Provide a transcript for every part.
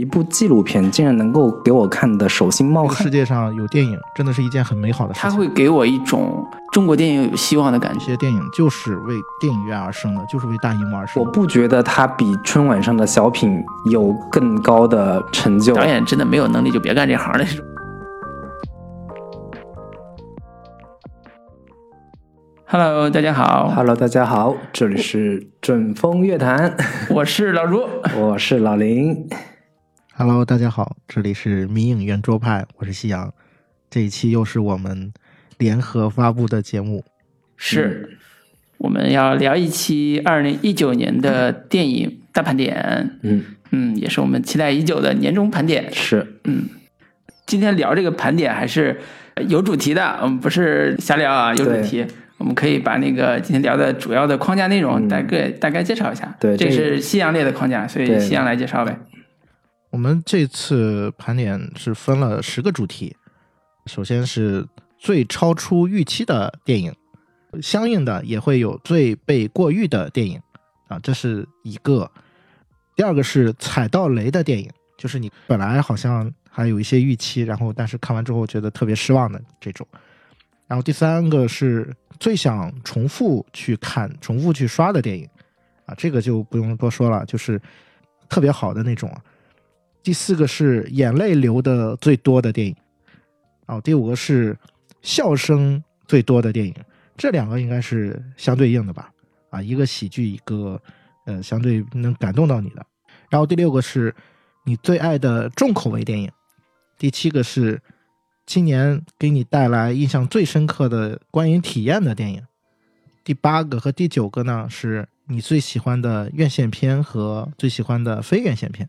一部纪录片竟然能够给我看的手心冒汗。世界上有电影，真的是一件很美好的事情。它会给我一种中国电影有希望的感觉。这些电影就是为电影院而生的，就是为大荧幕而生。我不觉得它比春晚上的小品有更高的成就。导演真的没有能力就别干这行了。Hello，大家好。Hello，大家好，这里是准风乐坛，我是老朱，我是老林。Hello，大家好，这里是迷影圆桌派，我是夕阳。这一期又是我们联合发布的节目，是我们要聊一期二零一九年的电影大盘点。嗯嗯，也是我们期待已久的年终盘点。是嗯，今天聊这个盘点还是有主题的，我们不是瞎聊啊，有主题。我们可以把那个今天聊的主要的框架内容大概大概介绍一下。对，这是夕阳列的框架，所以夕阳来介绍呗。我们这次盘点是分了十个主题，首先是最超出预期的电影，相应的也会有最被过誉的电影啊，这是一个。第二个是踩到雷的电影，就是你本来好像还有一些预期，然后但是看完之后觉得特别失望的这种。然后第三个是最想重复去看、重复去刷的电影，啊，这个就不用多说了，就是特别好的那种。第四个是眼泪流的最多的电影，哦，第五个是笑声最多的电影，这两个应该是相对应的吧？啊，一个喜剧，一个呃相对能感动到你的。然后第六个是你最爱的重口味电影，第七个是。今年给你带来印象最深刻的观影体验的电影，第八个和第九个呢，是你最喜欢的院线片和最喜欢的非院线片。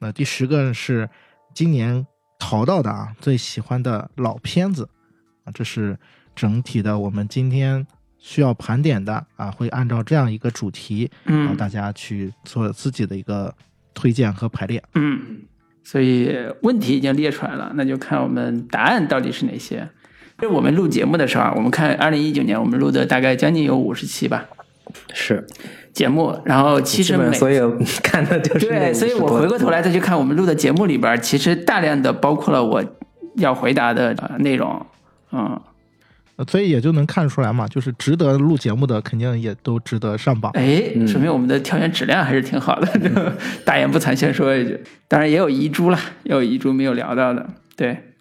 那第十个是今年淘到的啊，最喜欢的老片子啊，这是整体的我们今天需要盘点的啊，会按照这样一个主题，嗯，让大家去做自己的一个推荐和排列，嗯。所以问题已经列出来了，那就看我们答案到底是哪些。就我们录节目的时候啊，我们看二零一九年我们录的大概将近有五十期吧，是节目。然后其实每所有 看的就是对，所以我回过头来再去看我们录的节目里边，其实大量的包括了我要回答的内容，嗯。所以也就能看出来嘛，就是值得录节目的，肯定也都值得上榜。哎，说明我们的挑选质量还是挺好的。大言不惭，先说一句，当然也有遗珠了，也有遗珠没有聊到的。对，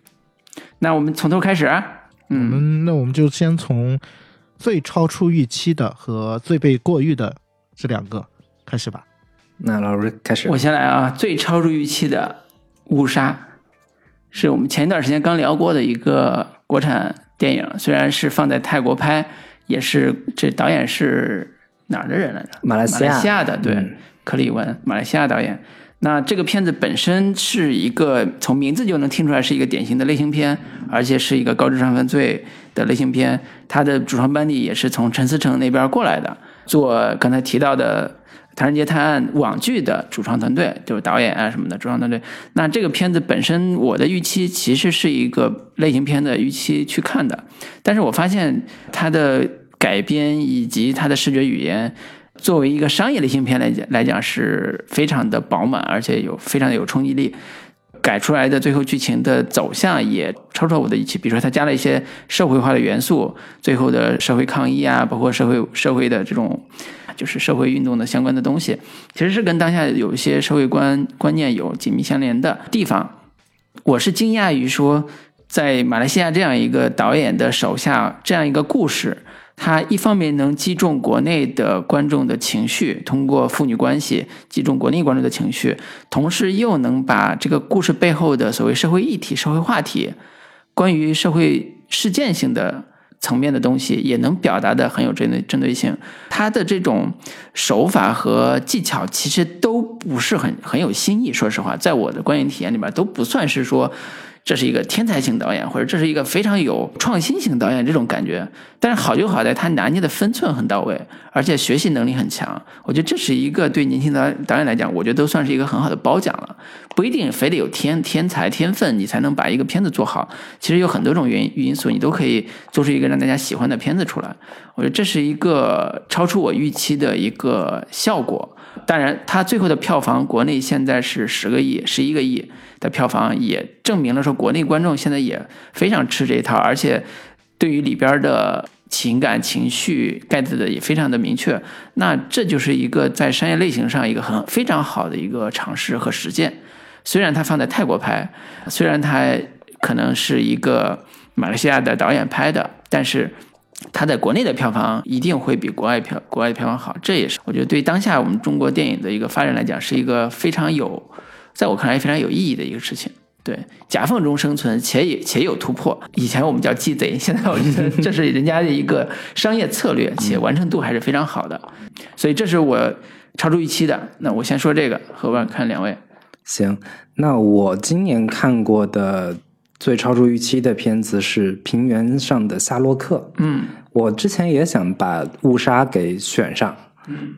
那我们从头开始。嗯，那我们就先从最超出预期的和最被过誉的这两个开始吧。那老师开始，我先来啊。最超出预期的《误杀》是我们前一段时间刚聊过的一个国产。电影虽然是放在泰国拍，也是这导演是哪儿的人来着？马来西亚的，对，克里文，马来西亚导演。那这个片子本身是一个从名字就能听出来是一个典型的类型片，而且是一个高智商犯罪的类型片。它的主创班底也是从陈思诚那边过来的，做刚才提到的。《唐人街探案》网剧的主创团队就是导演啊什么的主创团队。那这个片子本身，我的预期其实是一个类型片的预期去看的，但是我发现它的改编以及它的视觉语言，作为一个商业类型片来讲来讲是非常的饱满，而且有非常的有冲击力。改出来的最后剧情的走向也超出我的预期，比如说它加了一些社会化的元素，最后的社会抗议啊，包括社会社会的这种。就是社会运动的相关的东西，其实是跟当下有一些社会观观念有紧密相连的地方。我是惊讶于说，在马来西亚这样一个导演的手下，这样一个故事，他一方面能击中国内的观众的情绪，通过父女关系击中国内观众的情绪，同时又能把这个故事背后的所谓社会议题、社会话题，关于社会事件性的。层面的东西也能表达的很有针对针对性，他的这种手法和技巧其实都不是很很有新意。说实话，在我的观影体验里边都不算是说这是一个天才型导演，或者这是一个非常有创新型导演这种感觉。但是好就好在他拿捏的分寸很到位，而且学习能力很强。我觉得这是一个对年轻导导演来讲，我觉得都算是一个很好的褒奖了。不一定非得有天天才天分，你才能把一个片子做好。其实有很多种原因因素，你都可以做出一个让大家喜欢的片子出来。我觉得这是一个超出我预期的一个效果。当然，它最后的票房，国内现在是十个亿、十一个亿的票房，也证明了说国内观众现在也非常吃这一套，而且对于里边的情感情绪 get 的也非常的明确。那这就是一个在商业类型上一个很非常好的一个尝试和实践。虽然它放在泰国拍，虽然它可能是一个马来西亚的导演拍的，但是。它在国内的票房一定会比国外票国外的票房好，这也是我觉得对当下我们中国电影的一个发展来讲，是一个非常有，在我看来非常有意义的一个事情。对，夹缝中生存且也且有突破。以前我们叫鸡贼，现在我觉得 这是人家的一个商业策略，且完成度还是非常好的。所以这是我超出预期的。那我先说这个，后边看两位。行，那我今年看过的。最超出预期的片子是《平原上的夏洛克》。嗯，我之前也想把《误杀》给选上，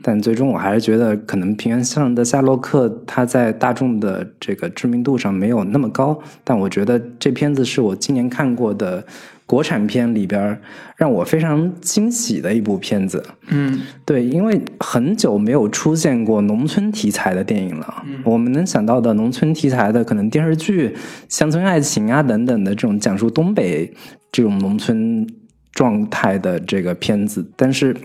但最终我还是觉得可能《平原上的夏洛克》他在大众的这个知名度上没有那么高。但我觉得这片子是我今年看过的。国产片里边让我非常惊喜的一部片子，嗯，对，因为很久没有出现过农村题材的电影了。我们能想到的农村题材的，可能电视剧、乡村爱情啊等等的这种讲述东北这种农村状态的这个片子，但是《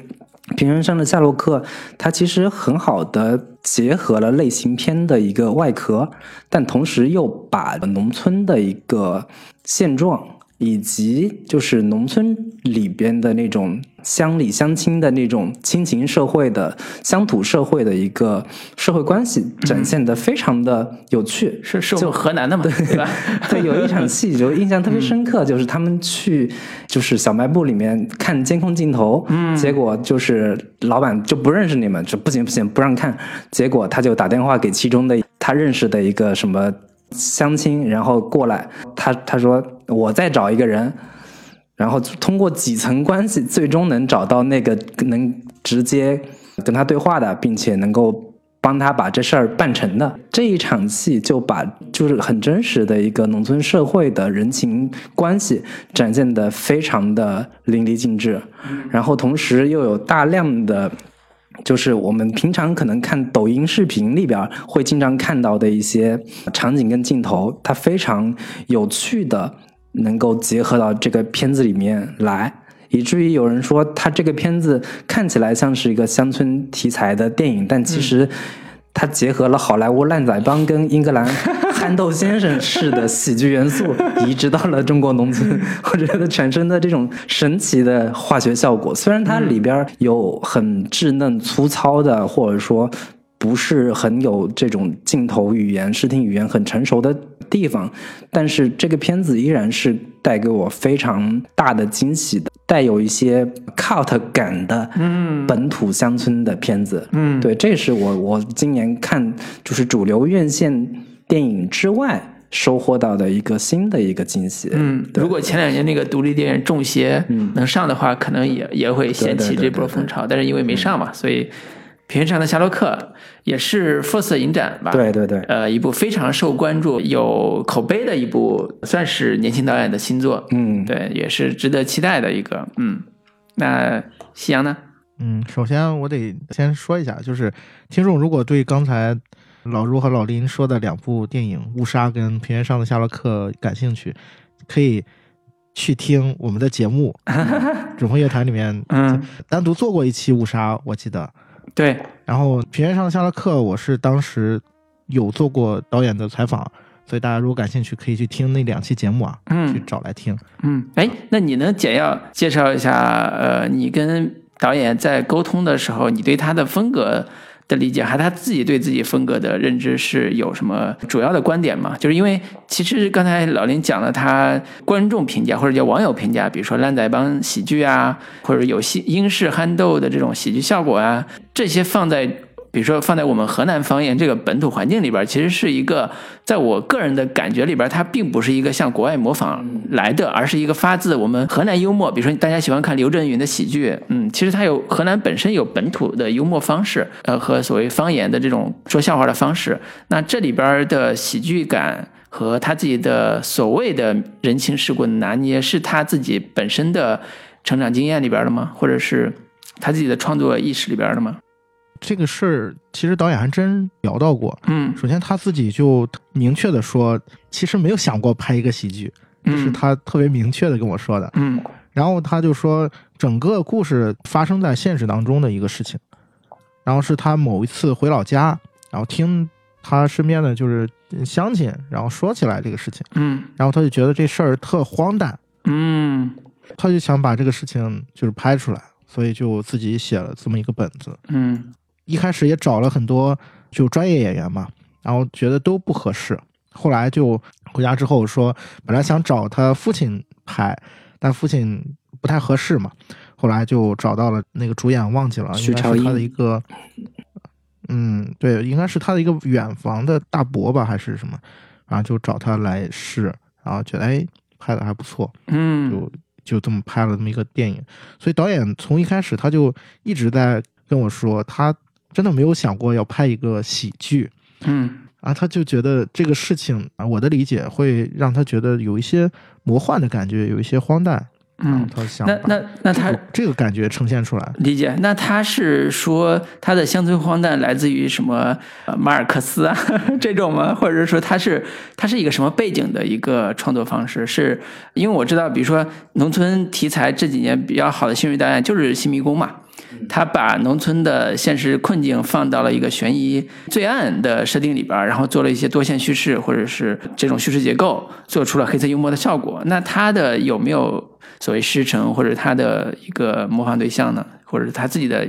平原上的夏洛克》它其实很好的结合了类型片的一个外壳，但同时又把农村的一个现状。以及就是农村里边的那种乡里乡亲的那种亲情社会的乡土社会的一个社会关系，展现的非常的有趣。是是就河南的嘛，对吧？对，有一场戏就印象特别深刻，就是他们去就是小卖部里面看监控镜头，嗯结果就是老板就不认识你们，说不行不行不让看，结果他就打电话给其中的他认识的一个什么。相亲，然后过来，他他说我再找一个人，然后通过几层关系，最终能找到那个能直接跟他对话的，并且能够帮他把这事儿办成的这一场戏，就把就是很真实的一个农村社会的人情关系展现的非常的淋漓尽致，然后同时又有大量的。就是我们平常可能看抖音视频里边会经常看到的一些场景跟镜头，它非常有趣的能够结合到这个片子里面来，以至于有人说他这个片子看起来像是一个乡村题材的电影，但其实。它结合了好莱坞烂仔帮跟英格兰憨豆先生式的喜剧元素，移植到了中国农村，我觉得产生的这种神奇的化学效果。虽然它里边有很稚嫩粗糙的，或者说不是很有这种镜头语言、视听语言很成熟的地方，但是这个片子依然是带给我非常大的惊喜的。带有一些 cult 感的，嗯，本土乡村的片子，嗯，对，这是我我今年看就是主流院线电影之外收获到的一个新的一个惊喜。嗯，如果前两年那个独立电影《中邪》能上的话，可能也也会掀起这波风潮，但是因为没上嘛，所以。平原上的夏洛克也是 First 影展吧？对对对，呃，一部非常受关注、有口碑的一部，算是年轻导演的新作。嗯，对，也是值得期待的一个。嗯，那夕阳呢？嗯，首先我得先说一下，就是听众如果对刚才老朱和老林说的两部电影《误杀》跟《平原上的夏洛克》感兴趣，可以去听我们的节目《指挥乐坛》里面，嗯，单独做过一期《误杀》，我记得。对，然后《平原上的夏洛克》，我是当时有做过导演的采访，所以大家如果感兴趣，可以去听那两期节目啊，嗯，去找来听。嗯，哎，那你能简要介绍一下，呃，你跟导演在沟通的时候，你对他的风格的理解，还他自己对自己风格的认知是有什么主要的观点吗？就是因为其实刚才老林讲了他观众评价或者叫网友评价，比如说烂仔帮喜剧啊，或者有戏英式憨豆的这种喜剧效果啊，这些放在。比如说放在我们河南方言这个本土环境里边，其实是一个在我个人的感觉里边，它并不是一个向国外模仿来的，而是一个发自我们河南幽默。比如说大家喜欢看刘震云的喜剧，嗯，其实它有河南本身有本土的幽默方式，呃，和所谓方言的这种说笑话的方式。那这里边的喜剧感和他自己的所谓的人情世故的拿捏，是他自己本身的成长经验里边的吗？或者是他自己的创作意识里边的吗？这个事儿其实导演还真聊到过。嗯首先他自己就明确的说，其实没有想过拍一个喜剧，这是嗯他特别明确的跟我说的。嗯然后他就说，整个故事发生在现实当中的一个事情，然后是他某一次回老家，然后听他身边的就是乡亲，然后说起来这个事情，嗯然后他就觉得这事儿特荒诞，嗯他就想把这个事情就是拍出来，所以就自己写了这么一个本子。嗯一开始也找了很多就专业演员嘛，然后觉得都不合适，后来就回家之后说，本来想找他父亲拍，但父亲不太合适嘛，后来就找到了那个主演，忘记了，应该是他的一个，嗯，对，应该是他的一个远房的大伯吧，还是什么，然后就找他来试，然后觉得哎拍的还不错，嗯。就就这么拍了这么一个电影。所以导演从一开始他就一直在跟我说，他真的没有想过要拍一个喜剧嗯啊，他就觉得这个事情啊，我的理解会让他觉得有一些魔幻的感觉，有一些荒诞。嗯，他想那那那他这个这个感觉呈现出来。理解，那他是说他的乡村荒诞来自于什么呃马尔克斯啊 这种吗？或者是说他是他是一个什么背景的一个创作方式？是因为我知道，比如说农村题材这几年比较好的新锐导演就是新迷宫嘛，他把农村的现实困境放到了一个悬疑罪案的设定里边，然后做了一些多线叙事或者是这种叙事结构，做出了黑色幽默的效果。那他的有没有所谓师承或者他的一个模仿对象呢？或者是他自己的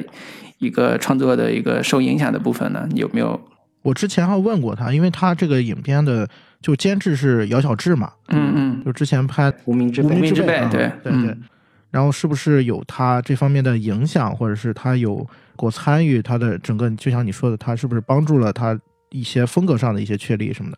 一个创作的一个受影响的部分呢？有没有？我之前还问过他，因为他这个影片的就监制是姚晓志嘛，嗯嗯就之前拍无名之无名辈，之辈对对嗯对。然后是不是有他这方面的影响，或者是他有过参与他的整个，就像你说的，他是不是帮助了他一些风格上的一些确立什么的？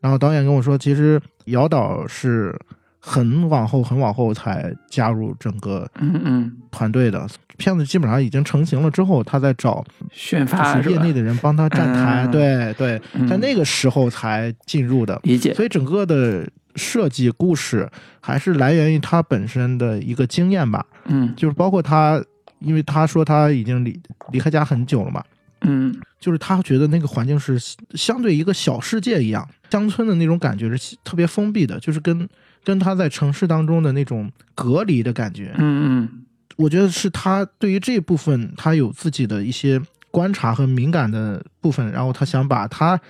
然后导演跟我说，其实姚导是很往后、很往后才加入整个嗯嗯，团队的，片子基本上已经成型了之后，他在找宣发业？内的人帮他站台，嗯对对，嗯。在那个时候才进入的。理解，所以整个的设计故事还是来源于他本身的一个经验吧，嗯。就是包括他，因为他说他已经离离开家很久了嘛，嗯。就是他觉得那个环境是相对一个小世界一样，乡村的那种感觉是特别封闭的，就是跟跟他在城市当中的那种隔离的感觉，嗯嗯我觉得是他对于这部分他有自己的一些观察和敏感的部分，然后他想把他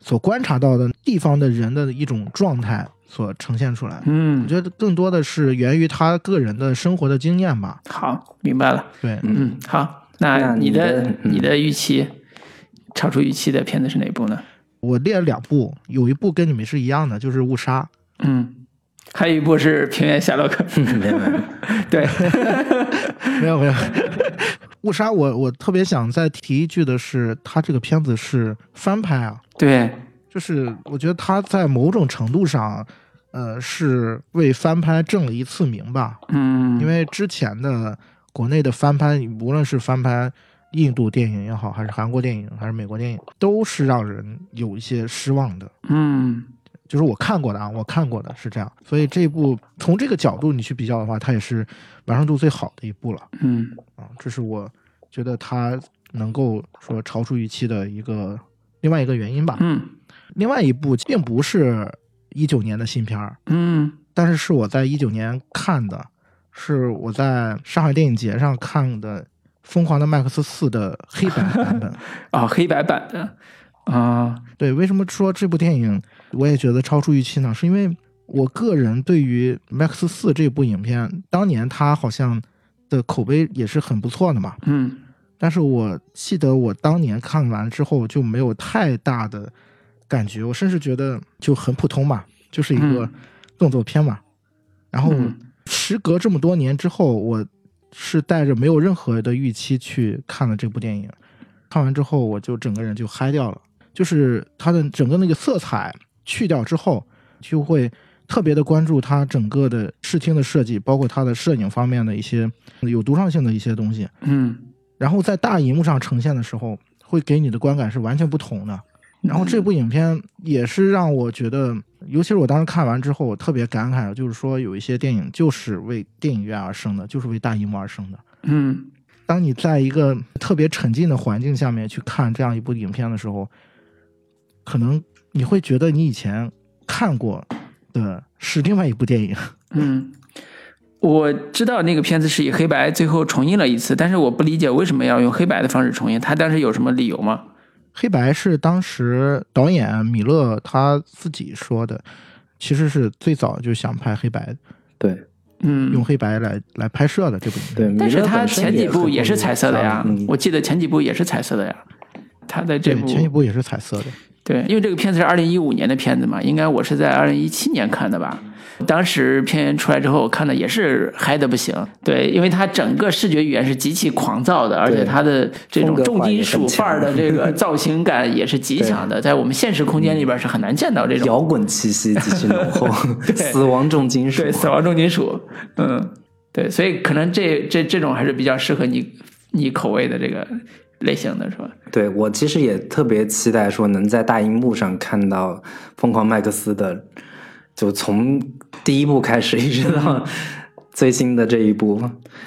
所观察到的地方的人的一种状态所呈现出来。嗯我嗯，觉得更多的是源于他个人的生活的经验吧。好，明白了。对，嗯，好，那那你你的的嗯你的预期，超出预期的片子是哪部呢？我列了两部，有一部跟你们是一样的，就是《误杀》。嗯，还有一部是《平原夏洛克》没有没有，对，没有没有，误杀我我特别想再提一句的是，他这个片子是翻拍啊，对，就是我觉得他在某种程度上，呃，是为翻拍挣了一次名吧。嗯，因为之前的国内的翻拍，无论是翻拍印度电影也好，还是韩国电影，还是美国电影，都是让人有一些失望的。嗯就是我看过的啊，我看过的是这样，所以这部从这个角度你去比较的话，它也是完成度最好的一部了嗯啊。这是我觉得它能够说超出预期的一个另外一个原因吧。嗯另外一部并不是一九年的新片儿，嗯但是是我在一九年看的，是我在上海电影节上看的《疯狂的麦克斯四》的黑白版本。哦，黑白版的啊，对，为什么说这部电影我也觉得超出预期呢？是因为我个人对于《Max 四》这部影片，当年它好像的口碑也是很不错的嘛。嗯但是我记得我当年看完之后就没有太大的感觉，我甚至觉得就很普通嘛，就是一个嗯动作片嘛。然后嗯时隔这么多年之后，我是带着没有任何的预期去看了这部电影，看完之后我就整个人就嗨掉了，就是它的整个那个色彩去掉之后，就会特别的关注它整个的视听的设计，包括它的摄影方面的一些有独创性的一些东西。嗯然后在大荧幕上呈现的时候，会给你的观感是完全不同的。然后这部影片也是让我觉得，尤其是我当时看完之后，我特别感慨，就是说有一些电影就是为电影院而生的，就是为大荧幕而生的。嗯当你在一个特别沉浸的环境下面去看这样一部影片的时候，可能你会觉得你以前看过的是另外一部电影。嗯，我知道那个片子是以黑白最后重映了一次，但是我不理解为什么要用黑白的方式重映，他当时有什么理由吗？黑白是当时导演米勒他自己说的，其实是最早就想拍黑白，对嗯，用黑白来来拍摄的这部影片。对，但是他前几部也也是彩色的呀，嗯我记得前几部也是彩色的呀。他的这对，部前几部也是彩色的。对，因为这个片子是二零一五年的片子嘛，应该我是在二零一七年看的吧。当时片源出来之后，我看的也是嗨的不行。对，因为它整个视觉语言是极其狂躁的，而且它的这种重金属范儿的这个 造型感也是极强的，在我们现实空间里边是很难见到这种。摇滚气息极其浓厚，死亡重金属。对，死亡重金属，嗯，对，所以可能这这这种还是比较适合你你口味的这个类型的是吧？对我其实也特别期待说能在大荧幕上看到《疯狂麦克斯》的，就从第一部开始一直到 最新的这一部。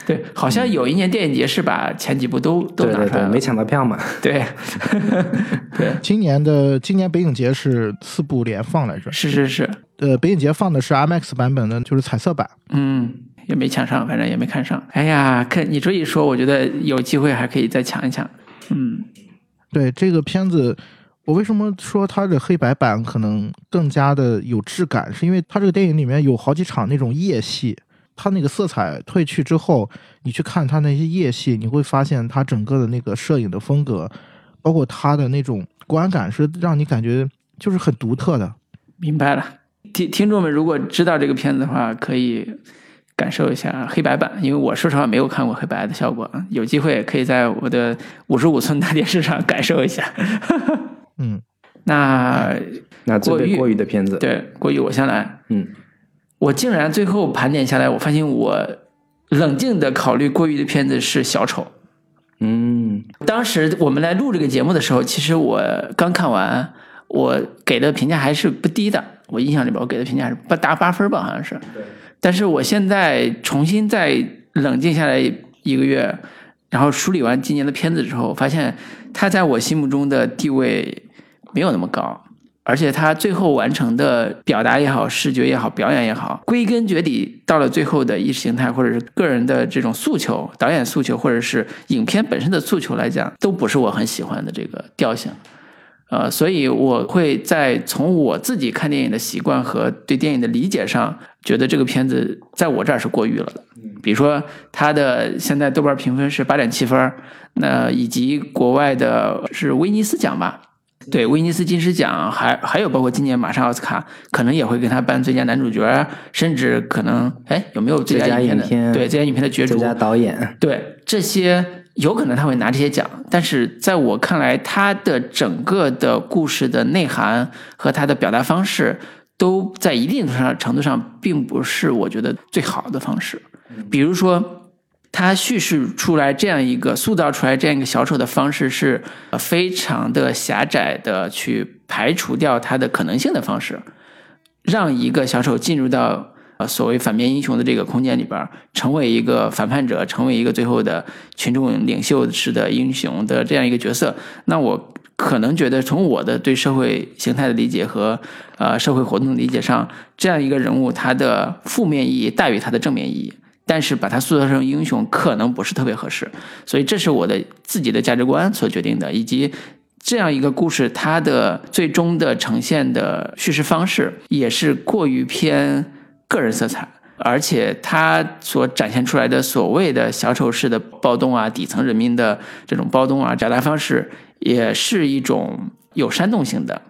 对，好像有一年电影节是把前几部都都对对对，拿出来了，没抢到票嘛。对，对，今年的今年北影节是四部连放来着，是是是，呃，北影节放的是 IMAX 版本的，就是彩色版。嗯，也没抢上，反正也没看上。哎呀，看你这一说，我觉得有机会还可以再抢一抢。嗯对这个片子，我为什么说它的黑白版可能更加的有质感？是因为它这个电影里面有好几场那种夜戏，它那个色彩褪去之后，你去看它那些夜戏，你会发现它整个的那个摄影的风格，包括它的那种观感，是让你感觉就是很独特的。明白了。听听众们如果知道这个片子的话，可以感受一下黑白版，因为我说实话没有看过黑白的效果，啊，有机会可以在我的五十五寸大电视上感受一下。嗯，那那过于过于的片子，对过于我先来，嗯，我竟然最后盘点下来，我发现我冷静的考虑过于的片子是小丑。嗯，当时我们来录这个节目的时候，其实我刚看完，我给的评价还是不低的。我印象里边，我给的评价是八打八分吧，好像是。但是我现在重新再冷静下来一个月，然后梳理完今年的片子之后，发现他在我心目中的地位没有那么高，而且他最后完成的表达也好，视觉也好，表演也好，归根结底到了最后的意识形态或者是个人的这种诉求、导演诉求，或者是影片本身的诉求来讲，都不是我很喜欢的这个调性。呃，所以我会在从我自己看电影的习惯和对电影的理解上，觉得这个片子在我这儿是过誉了的。比如说，它的现在豆瓣评分是八点七分，那以及国外的是威尼斯奖吧？对，威尼斯金狮奖，还还有包括今年马上奥斯卡，可能也会给他颁最佳男主角，甚至可能哎有没有最最佳影片的？影片对，最佳影片的角逐最，佳导演，对这些有可能他会拿这些奖，但是在我看来，他的整个的故事的内涵和他的表达方式，都在一定上程度上并不是我觉得最好的方式。比如说，他叙事出来这样一个塑造出来这样一个小丑的方式是呃非常的狭窄的，去排除掉他的可能性的方式，让一个小丑进入到呃所谓反面英雄的这个空间里边儿，成为一个反叛者，成为一个最后的群众领袖式的英雄的这样一个角色。那我可能觉得，从我的对社会形态的理解和呃社会活动的理解上，这样一个人物，他的负面意义大于他的正面意义。但是把他塑造成英雄，可能不是特别合适，所以这是我的自己的价值观所决定的，以及这样一个故事，它的最终的呈现的叙事方式也是过于偏个人色彩，而且它所展现出来的所谓的小丑式的暴动啊，底层人民的这种暴动啊，表达方式也是一种有煽动性的。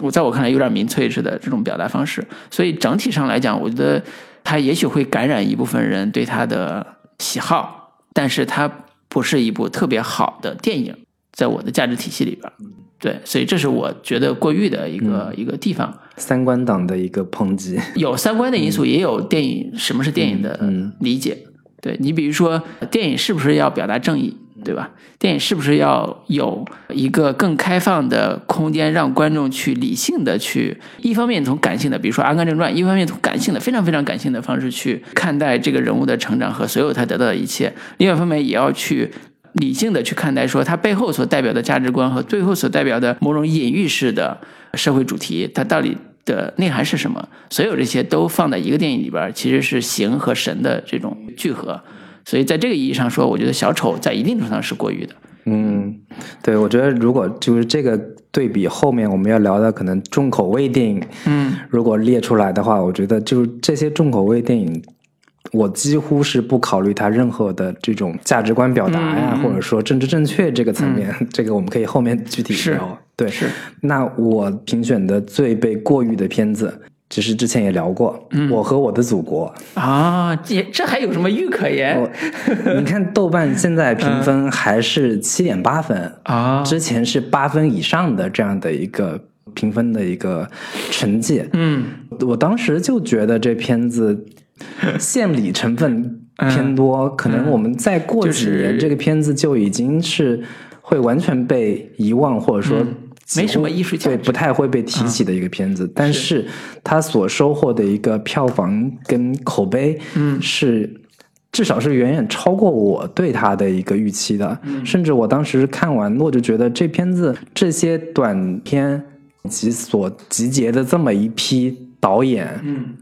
我在我看来有点民粹式的这种表达方式，所以整体上来讲，我觉得它也许会感染一部分人对它的喜好，但是它不是一部特别好的电影。在我的价值体系里边。对，所以这是我觉得过誉的一个、一个地方。三观党的一个抨击。有三观的因素，也有电影什么是电影的嗯理解。对你比如说，电影是不是要表达正义，对吧？电影是不是要有一个更开放的空间，让观众去理性的去，一方面从感性的，比如说《阿甘正传》，一方面从感性的非常非常感性的方式去看待这个人物的成长和所有他得到的一切，另外一方面也要去。理性的去看待，说他背后所代表的价值观和最后所代表的某种隐喻式的社会主题，它到底的内涵是什么？所有这些都放在一个电影里边，其实是形和神的这种聚合。所以在这个意义上说，我觉得小丑在一定程度上是过誉的。嗯，对，我觉得如果就是这个对比后面我们要聊的可能重口味电影，嗯，如果列出来的话，我觉得就是这些重口味电影。我几乎是不考虑它任何的这种价值观表达呀，或者说政治正确这个层面，这个我们可以后面具体聊。对，是那我评选的最被过誉的片子，其实之前也聊过，嗯我和我的祖国》。啊，这这还有什么誉可言你看豆瓣现在评分还是七点八分，啊？之前是八分以上的这样的一个评分的一个成绩。嗯我当时就觉得这片子 献礼成分偏多，可能我们再过几嗯就是年，这个片子就已经是会完全被遗忘，或者说嗯没什么艺术价值对，不太会被提起的一个片子。但是它所收获的一个票房跟口碑，嗯是。至少是远远超过我对它的一个预期的，嗯甚至我当时看完，我就觉得这片子这些短片以及所集结的这么一批导演，嗯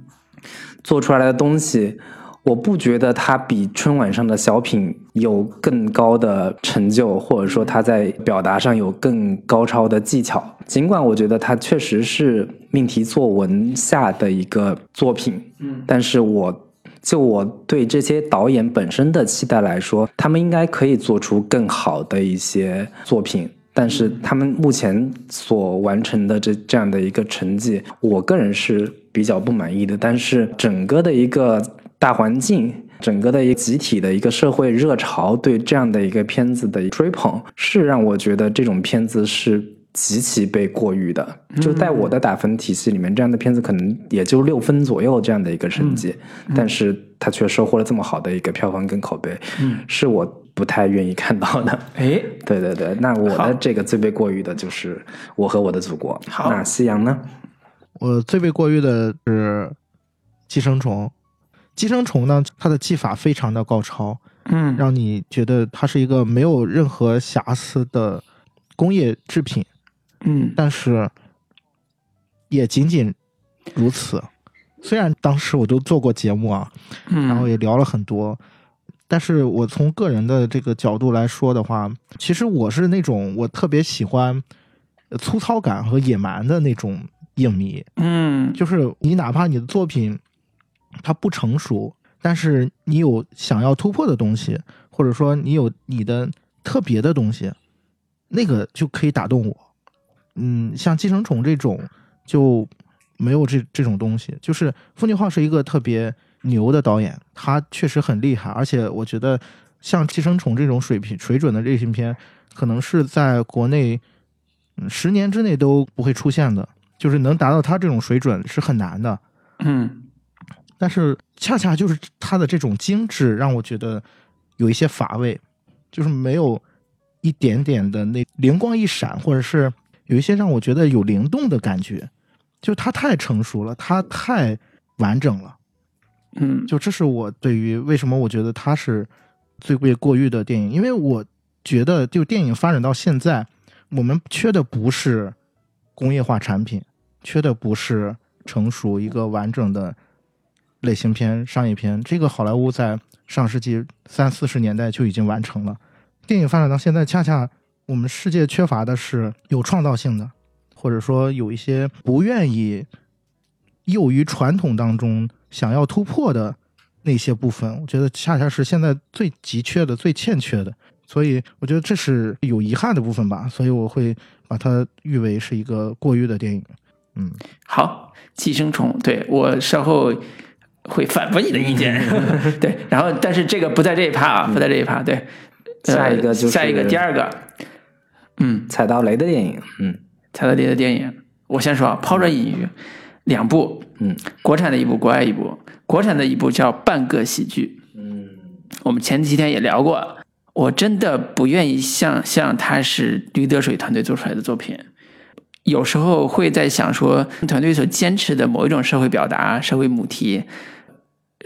做出来的东西，我不觉得它比春晚上的小品有更高的成就，或者说他在表达上有更高超的技巧。尽管我觉得他确实是命题作文下的一个作品，嗯但是我。就我对这些导演本身的期待来说，他们应该可以做出更好的一些作品，但是他们目前所完成的这这样的一个成绩，我个人是比较不满意的。但是整个的一个大环境，整个的一个集体的一个社会热潮对这样的一个片子的追捧，是让我觉得这种片子是极其被过誉的。就在我的打分体系里面，这样的片子可能也就六分左右这样的一个成绩，但是它却收获了这么好的一个票房跟口碑，是我不太愿意看到的。哎，对对对，那我的这个最被过誉的就是我和我的祖国。好那夕阳呢？我最被过誉的是寄生虫。寄生虫呢，它的技法非常的高超，嗯。让你觉得它是一个没有任何瑕疵的工业制品，嗯。但是也仅仅如此。虽然当时我都做过节目啊，嗯，然后也聊了很多，但是我从个人的这个角度来说的话，其实我是那种我特别喜欢呃粗糙感和野蛮的那种影迷，嗯。就是你哪怕你的作品它不成熟，但是你有想要突破的东西，或者说你有你的特别的东西，那个就可以打动我。嗯，像《寄生虫》这种就没有这这种东西。就是奉俊昊是一个特别牛的导演，他确实很厉害，而且我觉得像《寄生虫》这种水平水准的类型片，可能是在国内十年之内都不会出现的。就是能达到他这种水准是很难的。嗯但是恰恰就是它的这种精致，让我觉得有一些乏味，就是没有一点点的那灵光一闪，或者是有一些让我觉得有灵动的感觉。就他太成熟了，他太完整了。嗯就这是我对于为什么我觉得他是最被过誉的电影，因为我觉得就电影发展到现在，我们缺的不是工业化产品，缺的不是成熟一个完整的类型片、商业片。这个好莱坞在上世纪三四十年代就已经完成了。电影发展到现在，恰恰我们世界缺乏的是有创造性的，或者说有一些不愿意囿于传统当中想要突破的那些部分，我觉得恰恰是现在最急缺的、最欠缺的。所以我觉得这是有遗憾的部分吧，所以我会把它誉为是一个过誉的电影。嗯，好，寄生虫，对我稍后会反驳你的意见。对，然后但是这个不在这一趴啊，不在这一趴。对，呃下一个就是下一个第二个，嗯，踩到雷的电影，嗯踩到雷的电影，我先说啊，抛砖引玉，两部，嗯，国产的一部，国外一部。国产的一部叫《半个喜剧》，嗯我们前几天也聊过，我真的不愿意想象它是驴得水团队做出来的作品。有时候会在想说，团队所坚持的某一种社会表达、社会母题，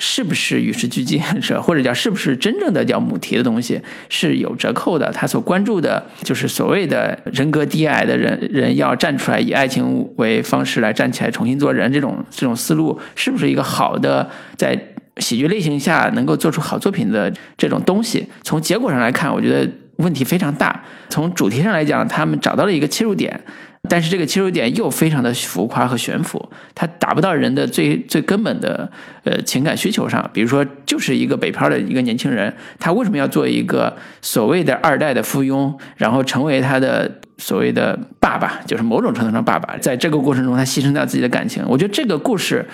是不是与时俱进，是或者叫是不是真正的叫母题的东西是有折扣的？他所关注的就是所谓的人格低矮的人人要站出来，以爱情为方式来站起来，重新做人，这种这种思路是不是一个好的在喜剧类型下能够做出好作品的这种东西？从结果上来看，我觉得问题非常大。从主题上来讲，他们找到了一个切入点，但是这个切入点又非常的浮夸和悬浮，它达不到人的最最根本的呃情感需求上。比如说，就是一个北漂的一个年轻人，他为什么要做一个所谓的二代的附庸，然后成为他的所谓的爸爸，就是某种程度上爸爸，在这个过程中他牺牲掉自己的感情。我觉得这个故事。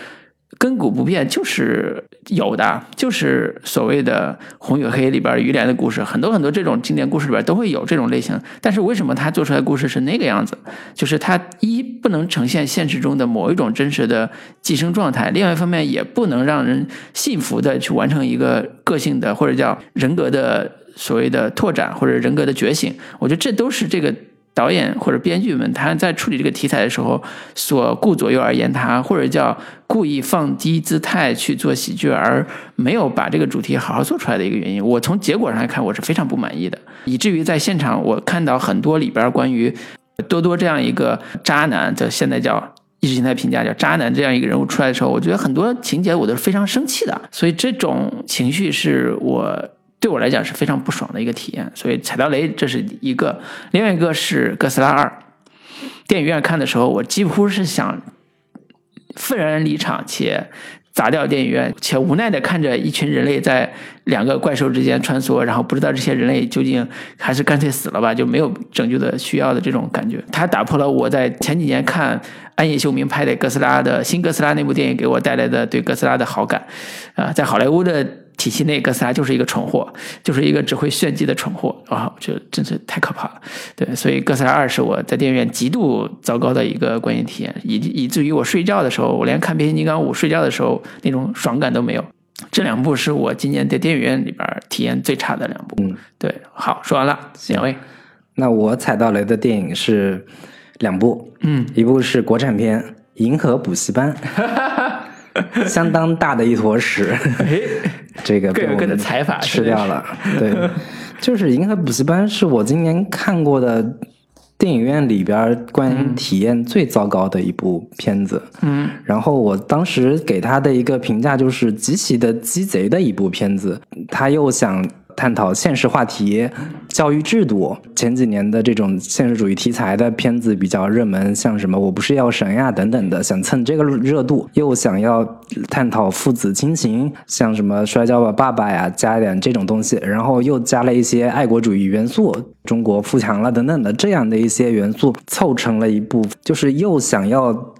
亘古不变，就是有的，就是所谓的《红与黑》里边于连的故事，很多很多这种经典故事里边都会有这种类型。但是为什么他做出来故事是那个样子？就是他一不能呈现现实中的某一种真实的寄生状态，另外一方面也不能让人信服的去完成一个个性的或者叫人格的所谓的拓展或者人格的觉醒。我觉得这都是这个。导演或者编剧们，他在处理这个题材的时候，所顾左右而言他，或者叫故意放低姿态去做喜剧，而没有把这个主题好好做出来的一个原因。我从结果上来看，我是非常不满意的，以至于在现场我看到很多里边关于多多这样一个渣男，的现在叫意识形态评价叫渣男这样一个人物出来的时候，我觉得很多情节我都是非常生气的，所以这种情绪是我。对我来讲是非常不爽的一个体验，所以踩到雷这是一个，另外一个是哥斯拉二。电影院看的时候，我几乎是想愤然离场，且砸掉电影院，且无奈的看着一群人类在两个怪兽之间穿梭，然后不知道这些人类究竟还是干脆死了吧，就没有拯救的需要的这种感觉。它打破了我在前几年看安野秀明拍的哥斯拉的新哥斯拉那部电影给我带来的对哥斯拉的好感。啊，在好莱坞的。体系内，哥斯拉就是一个蠢货，就是一个只会炫技的蠢货啊！我觉得真是太可怕了。对，所以哥斯拉二是我在电影院极度糟糕的一个观影体验，以以至于我睡觉的时候，我连看变形金刚五睡觉的时候那种爽感都没有。这两部是我今年在电影院里边体验最差的两部。嗯，对，好，说完了，两位。那我踩到雷的电影是两部，嗯，一部是国产片《银河补习班》，相当大的一坨屎。这个被我们的踩法，吃掉了。对，就是《银河补习班》是我今年看过的电影院里边观影体验最糟糕的一部片子。嗯，然后我当时给他的一个评价就是极其的鸡贼的一部片子。他又想。探讨现实话题、教育制度。前几年的这种现实主义题材的片子比较热门，像什么《我不是药神》呀等等的，想蹭这个热度，又想要探讨父子亲情，像什么《摔跤吧，爸爸》呀，加一点这种东西，然后又加了一些爱国主义元素，中国富强了等等的这样的一些元素，凑成了一部，就是又想要。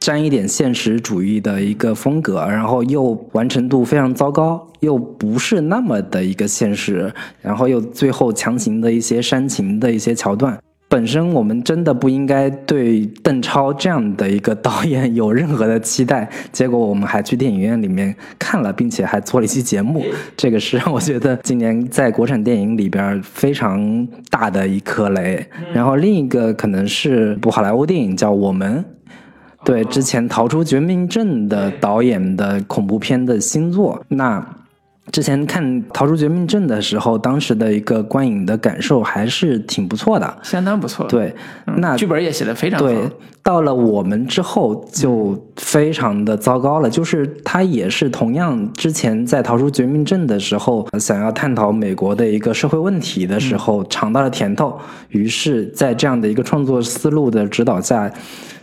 沾一点现实主义的一个风格，然后又完成度非常糟糕，又不是那么的一个现实，然后又最后强行的一些煽情的一些桥段。本身我们真的不应该对邓超这样的一个导演有任何的期待，结果我们还去电影院里面看了，并且还做了一期节目，这个是让我觉得今年在国产电影里边非常大的一颗雷。然后另一个可能是部好莱坞电影叫《我们》。对，之前逃出绝命镇的导演的恐怖片的新作，那之前看《逃出绝命镇》的时候，当时的一个观影的感受还是挺不错的，相当不错。对，那剧本也写的非常好。对，到了我们之后就非常的糟糕了，就是他也是同样之前在《逃出绝命镇》的时候，想要探讨美国的一个社会问题的时候尝到了甜头，于是，在这样的一个创作思路的指导下。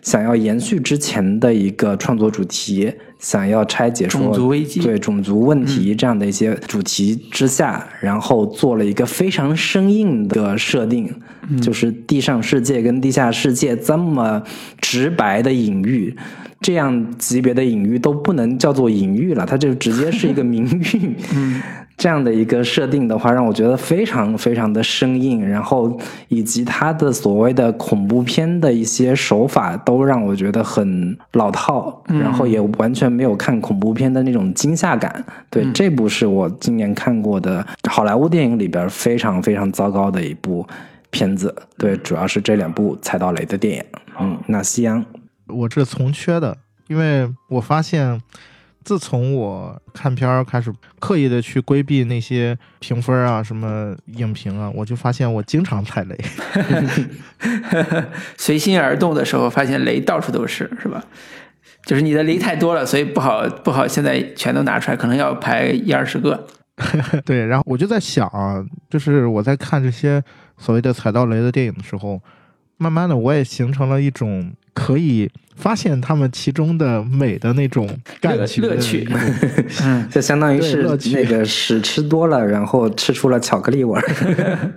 想要延续之前的一个创作主题，想要拆解说种族危机。对种族问题这样的一些主题之下，然后做了一个非常生硬的设定，就是地上世界跟地下世界这么直白的隐喻，这样级别的隐喻都不能叫做隐喻了，它就直接是一个明喻。这样的一个设定的话，让我觉得非常非常的生硬，然后以及它的所谓的恐怖片的一些手法，都让我觉得很老套，然后也完全没有看恐怖片的那种惊吓感。对，这部是我今年看过的好莱坞电影里边非常非常糟糕的一部片子。对，主要是这两部踩到雷的电影。嗯，那夕阳，我这从缺的，因为我发现。自从我看片儿开始刻意的去规避那些评分啊、什么影评啊，我就发现我经常踩雷。随心而动的时候，发现雷到处都是，是吧？就是你的雷太多了，所以不好不好，现在全都拿出来，可能要排一二十个。对，然后我就在想啊，就是我在看这些所谓的踩到雷的电影的时候，慢慢的我也形成了一种可以。发现他们其中的美的那种感觉乐趣，嗯，就相当于是那个屎吃多了，然后吃出了巧克力味儿。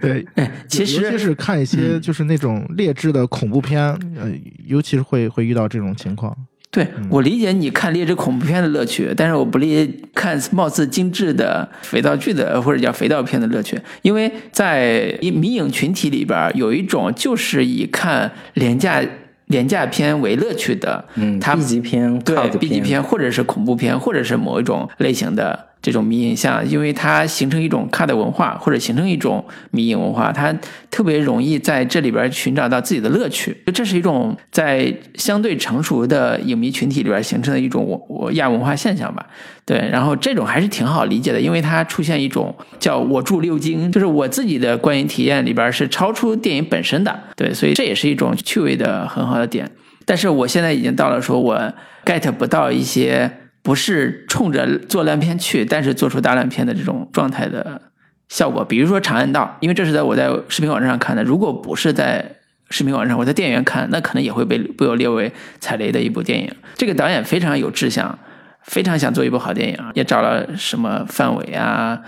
对，其实尤其是看一些就是那种劣质的恐怖片，呃，尤其是会会遇到这种情况。对我理解你看劣质恐怖片的乐趣，但是我不理解看貌似精致的肥皂剧的或者叫肥皂片的乐趣，因为在迷影群体里边有一种就是以看廉价廉价片为乐趣的，嗯，B 级片，对 B 级片或者是恐怖片或者是某一种类型的。这种迷影像，因为它形成一种 cut 文化，或者形成一种迷影文化，它特别容易在这里边寻找到自己的乐趣。就这是一种在相对成熟的影迷群体里边形成的一种我亚文化现象吧。对，然后这种还是挺好理解的，因为它出现一种叫我住六经，就是我自己的观影体验里边是超出电影本身的。对，所以这也是一种趣味的很好的点。但是我现在已经到了说我 get 不到一些。不是冲着做烂片去，但是做出大烂片的这种状态的效果。比如说《长安道》，因为这是在我在视频网站上看的。如果不是在视频网站，我在电影院看，那可能也会被被我列为踩雷的一部电影。这个导演非常有志向，非常想做一部好电影，也找了什么范伟啊、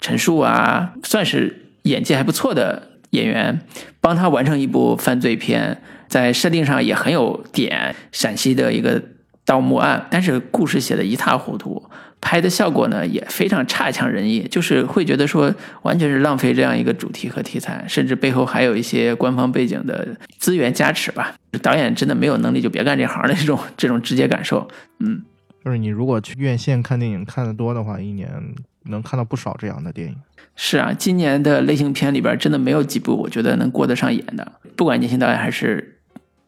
陈数啊，算是演技还不错的演员，帮他完成一部犯罪片，在设定上也很有点陕西的一个。盗墓案，但是故事写的一塌糊涂，拍的效果呢也非常差强人意，就是会觉得说完全是浪费这样一个主题和题材，甚至背后还有一些官方背景的资源加持吧。导演真的没有能力就别干这行的这种这种直接感受。嗯，就是你如果去院线看电影看的多的话，一年能看到不少这样的电影。是啊，今年的类型片里边真的没有几部我觉得能过得上眼的，不管年轻导演还是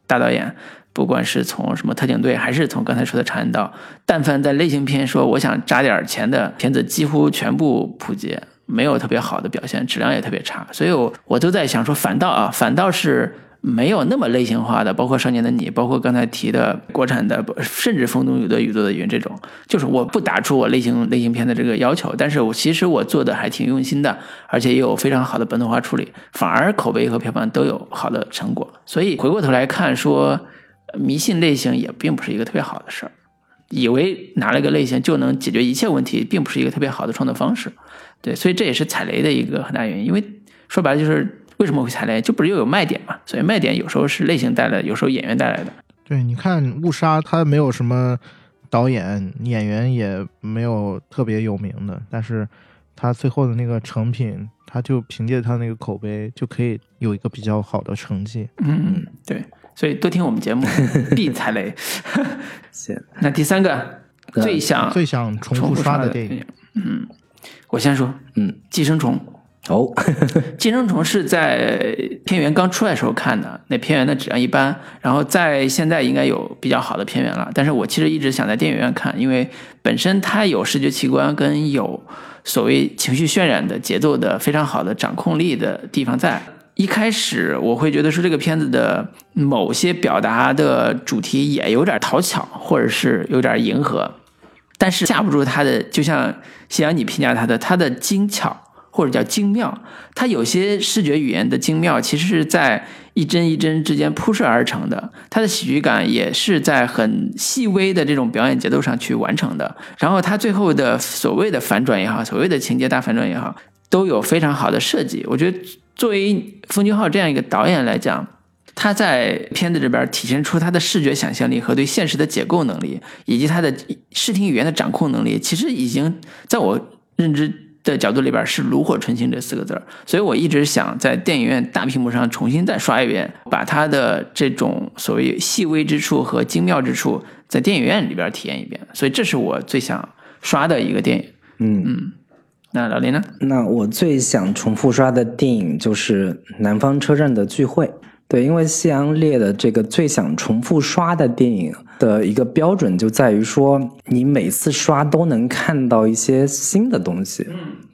大导演。不管是从什么特警队，还是从刚才说的《长安道》，但凡在类型片说我想扎点钱的片子，几乎全部扑街，没有特别好的表现，质量也特别差。所以，我我都在想说，反倒啊，反倒是没有那么类型化的，包括《少年的你》，包括刚才提的国产的，甚至《风中有的雨做的云》这种，就是我不打出我类型类型片的这个要求，但是我其实我做的还挺用心的，而且也有非常好的本土化处理，反而口碑和票房都有好的成果。所以回过头来看说。迷信类型也并不是一个特别好的事儿，以为拿了个类型就能解决一切问题，并不是一个特别好的创作方式。对，所以这也是踩雷的一个很大原因。因为说白了就是为什么会踩雷，就不是又有卖点嘛？所以卖点有时候是类型带来的，有时候演员带来的。对，你看《误杀》，它没有什么导演、演员，也没有特别有名的，但是它最后的那个成品，它就凭借它那个口碑，就可以有一个比较好的成绩。嗯，对。所以多听我们节目，必踩雷。行，那第三个最想最想重复刷的电影，嗯，我先说，嗯，《寄生虫》哦，《寄生虫》是在片源刚出来的时候看的，那片源的质量一般，然后在现在应该有比较好的片源了。但是我其实一直想在电影院看，因为本身它有视觉奇观跟有所谓情绪渲染的节奏的非常好的掌控力的地方在。一开始我会觉得说这个片子的某些表达的主题也有点讨巧，或者是有点迎合，但是架不住它的，就像夕阳你评价它的，它的精巧或者叫精妙，它有些视觉语言的精妙，其实是在一帧一帧之间铺设而成的，它的喜剧感也是在很细微的这种表演节奏上去完成的，然后它最后的所谓的反转也好，所谓的情节大反转也好，都有非常好的设计，我觉得。作为冯俊浩这样一个导演来讲，他在片子这边体现出他的视觉想象力和对现实的解构能力，以及他的视听语言的掌控能力，其实已经在我认知的角度里边是炉火纯青这四个字儿。所以我一直想在电影院大屏幕上重新再刷一遍，把他的这种所谓细微之处和精妙之处在电影院里边体验一遍。所以这是我最想刷的一个电影。嗯嗯，那老林呢？那我最想重复刷的电影就是《南方车站的聚会》。对，因为夕阳列的这个最想重复刷的电影的一个标准就在于说，你每次刷都能看到一些新的东西，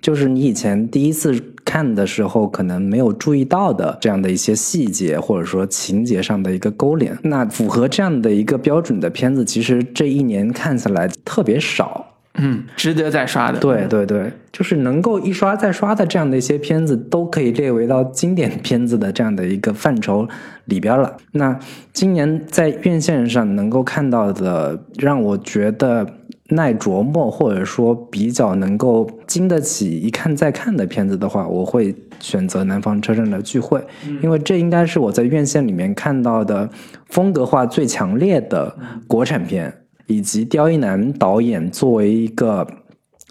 就是你以前第一次看的时候可能没有注意到的这样的一些细节，或者说情节上的一个勾连。那符合这样的一个标准的片子，其实这一年看下来特别少。嗯，值得再刷的。对对对，就是能够一刷再刷的这样的一些片子，都可以列为到经典片子的这样的一个范畴里边了。那今年在院线上能够看到的，让我觉得耐琢磨，或者说比较能够经得起一看再看的片子的话，我会选择《南方车站的聚会》，因为这应该是我在院线里面看到的风格化最强烈的国产片。以及刁一男导演作为一个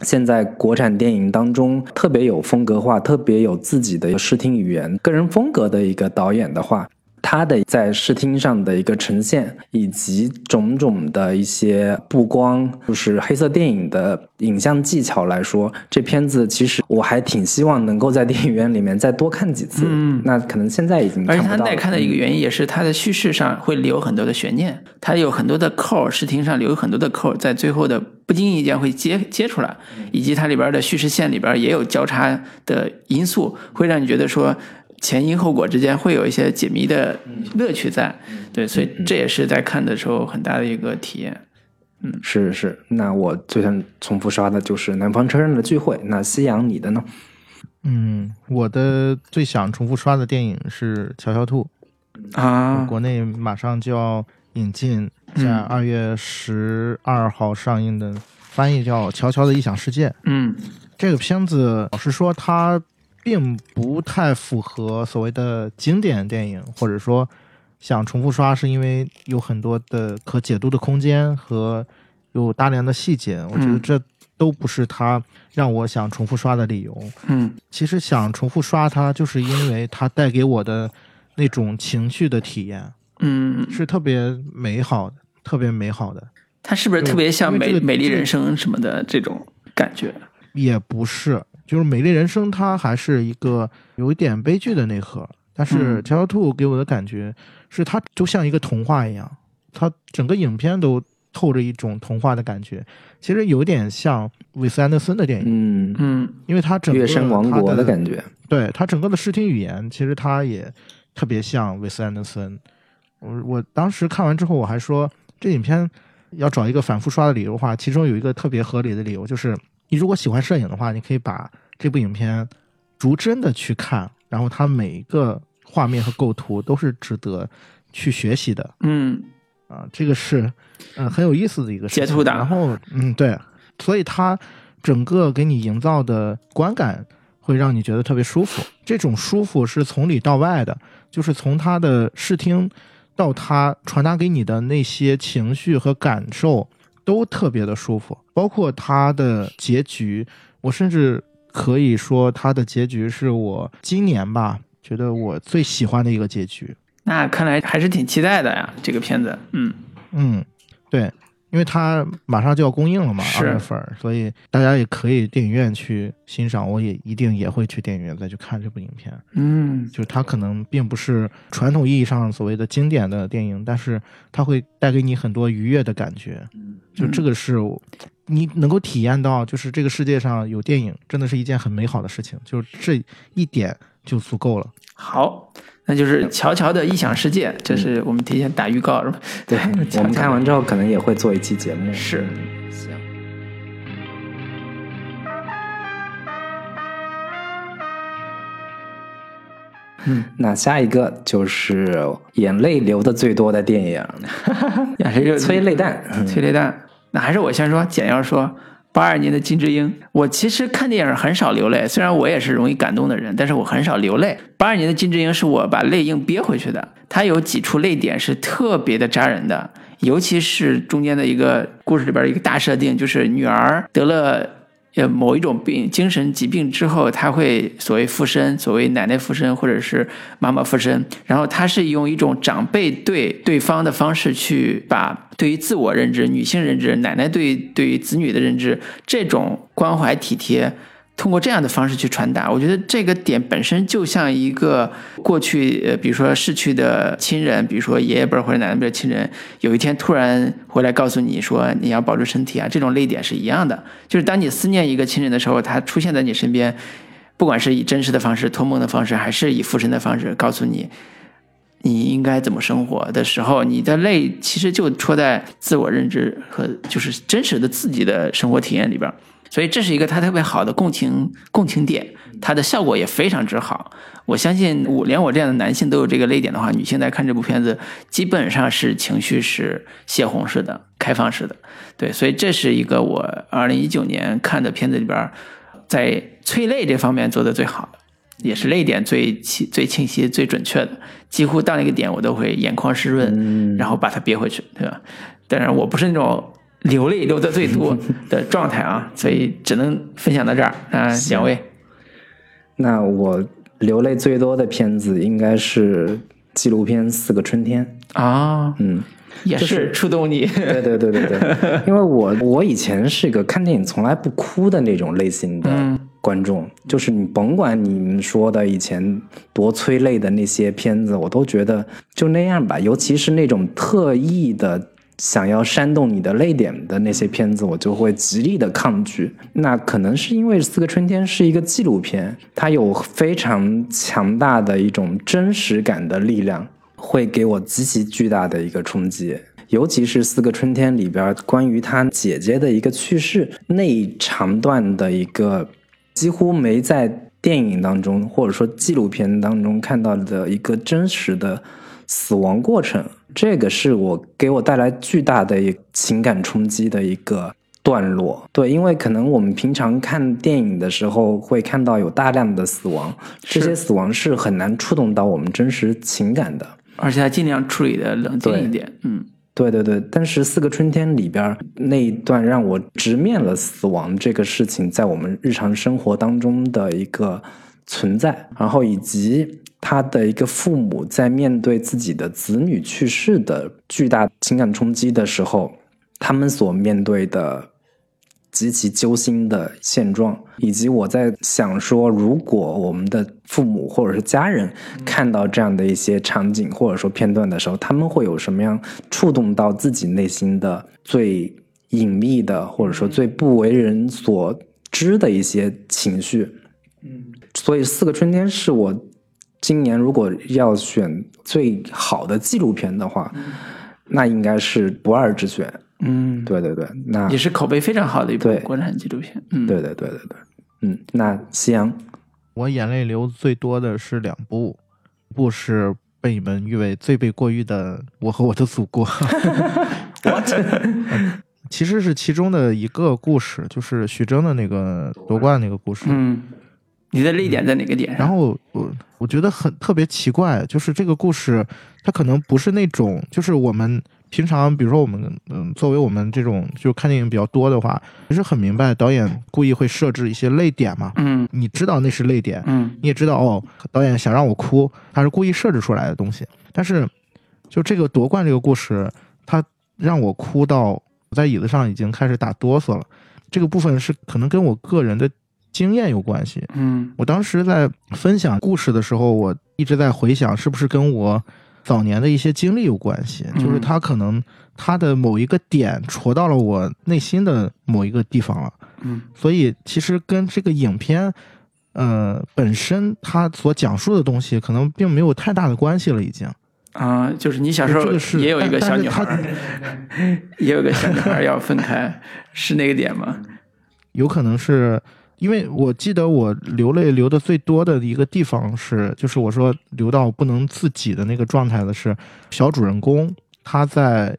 现在国产电影当中特别有风格化、特别有自己的视听语言、个人风格的一个导演的话，他的在视听上的一个呈现，以及种种的一些布光，就是黑色电影的影像技巧来说，这片子其实我还挺希望能够在电影院里面再多看几次。嗯，那可能现在已经而且它看不到了。耐看的一个原因也是它的叙事上会留很多的悬念，它有很多的扣儿，视听上留很多的扣儿，在最后的不经意间会接接出来，以及它里边的叙事线里边也有交叉的因素，会让你觉得说前因后果之间会有一些解谜的乐趣在。对，所以这也是在看的时候很大的一个体验。嗯是是，那我最想重复刷的就是《南方车站的聚会》。那夕阳，你的呢？嗯，我的最想重复刷的电影是《乔乔兔》，啊，国内马上就要引进，在嗯二月十二号上映的，翻译叫《乔乔的异想世界》。嗯这个片子，老实说，它并不太符合所谓的经典电影，或者说想重复刷，是因为有很多的可解读的空间和有大量的细节。我觉得嗯这都不是它让我想重复刷的理由。嗯其实想重复刷它，就是因为它带给我的那种情绪的体验嗯，是特别美好的，特别美好的。它是不是特别像美美丽人生什么的这种感觉？也不是，就是《美丽人生》它还是一个有一点悲剧的内核，但是嗯《乔乔兔》给我的感觉是它就像一个童话一样，它整个影片都透着一种童话的感觉，其实有点像韦斯安德森的电影，嗯，嗯。因为它整个月升王国它的的感觉。对它整个的视听语言，其实它也特别像韦斯安德森。我我当时看完之后，我还说这影片要找一个反复刷的理由的话，其中有一个特别合理的理由，就是你如果喜欢摄影的话，你可以把这部影片逐帧的去看，然后它每一个画面和构图都是值得去学习的嗯啊，这个是嗯很有意思的一个截图党然后嗯对，所以它整个给你营造的观感会让你觉得特别舒服。这种舒服是从里到外的，就是从它的视听到它传达给你的那些情绪和感受都特别的舒服，包括它的结局，我甚至可以说它的结局是我今年吧觉得我最喜欢的一个结局。那看来还是挺期待的呀，这个片子。嗯嗯，对，因为它马上就要公映了嘛，二月份，所以大家也可以电影院去欣赏，我也一定也会去电影院再去看这部影片。嗯就是它可能并不是传统意义上所谓的经典的电影，但是它会带给你很多愉悦的感觉。就这个是你能够体验到，就是这个世界上有电影，真的是一件很美好的事情。就是这一点就足够了。好，那就是乔乔的异想世界，这是我们提前打预告是吧？对，我们看完之后可能也会做一期节目。是行。嗯，那下一个就是眼泪流的最多的电影 呀，谁就《催泪弹》。催泪弹。那还是我先说，简要说，八二年的金智英，我其实看电影很少流泪，虽然我也是容易感动的人，但是我很少流泪。八二年的金智英是我把泪硬憋回去的，它有几处泪点是特别的扎人的，尤其是中间的一个故事里边的一个大设定，就是女儿得了。呃，某一种病，精神疾病之后，他会所谓附身，所谓奶奶附身，或者是妈妈附身，然后他是用一种长辈对对方的方式去把对于自我认知、女性认知、奶奶对对于子女的认知这种关怀体贴。通过这样的方式去传达，我觉得这个点本身就像一个过去，呃，比如说逝去的亲人，比如说爷爷辈或者奶奶辈的亲人，有一天突然回来告诉你说你要保住身体啊，这种泪点是一样的。就是当你思念一个亲人的时候，他出现在你身边，不管是以真实的方式、托梦的方式，还是以附身的方式告诉你你应该怎么生活的时候，你的泪其实就戳在自我认知和就是真实的自己的生活体验里边。所以这是一个他特别好的共情共情点，它的效果也非常之好。我相信我连我这样的男性都有这个泪点的话，女性在看这部片子基本上是情绪是泄洪式的、开放式的。对，所以这是一个我二零一九年看的片子里边，在催泪这方面做的最好的，也是泪点最清、最清晰、最准确的。几乎到那个点，我都会眼眶湿润，然后把它憋回去，对吧？当然，我不是那种。流泪流的最多的 状态啊，所以只能分享到这儿啊，两位。那我流泪最多的片子应该是纪录片《四个春天》啊，嗯，也是触动你。对对对对对，因为我我以前是一个看电影从来不哭的那种类型的观众，就是你甭管你们说的以前多催泪的那些片子，我都觉得就那样吧，尤其是那种特意的。想要煽动你的泪点的那些片子，我就会极力的抗拒。那可能是因为《四个春天》是一个纪录片，它有非常强大的一种真实感的力量，会给我极其巨大的一个冲击。尤其是《四个春天》里边关于他姐姐的一个去世那一长段的一个，几乎没在电影当中或者说纪录片当中看到的一个真实的死亡过程。这个是我给我带来巨大的一情感冲击的一个段落，对，因为可能我们平常看电影的时候会看到有大量的死亡，这些死亡是很难触动到我们真实情感的，而且还尽量处理的冷静一点，嗯，对对对。但是《四个春天》里边那一段让我直面了死亡这个事情在我们日常生活当中的一个存在，然后以及。他的一个父母在面对自己的子女去世的巨大情感冲击的时候，他们所面对的极其揪心的现状，以及我在想说，如果我们的父母或者是家人看到这样的一些场景或者说片段的时候，他们会有什么样触动到自己内心的最隐秘的或者说最不为人所知的一些情绪？嗯，所以《四个春天》是我。今年如果要选最好的纪录片的话，那应该是不二之选。嗯，对对对，那也是口碑非常好的一部国产纪录片。嗯，对对对对对，嗯，那夕阳，我眼泪流最多的是两部，一部是被你们誉为最被过誉的《我和我的祖国》，其实是其中的一个故事，就是徐峥的那个夺冠那个故事。嗯。你的泪点在哪个点？然后我我觉得很特别奇怪，就是这个故事，它可能不是那种，就是我们平常，比如说我们，嗯，作为我们这种就看电影比较多的话，其实很明白导演故意会设置一些泪点嘛。嗯，你知道那是泪点，嗯，你也知道哦，导演想让我哭，他是故意设置出来的东西。但是，就这个夺冠这个故事，他让我哭到我在椅子上已经开始打哆嗦了。这个部分是可能跟我个人的。经验有关系，嗯，我当时在分享故事的时候，我一直在回想，是不是跟我早年的一些经历有关系？就是他可能他的某一个点戳到了我内心的某一个地方了，嗯，所以其实跟这个影片，呃，本身它所讲述的东西可能并没有太大的关系了，已经。啊，就是你小时候也有一个小女孩，也有个小女孩要分开，是那个点吗？有可能是。因为我记得我流泪流的最多的一个地方是，就是我说流到不能自己的那个状态的是小主人公他在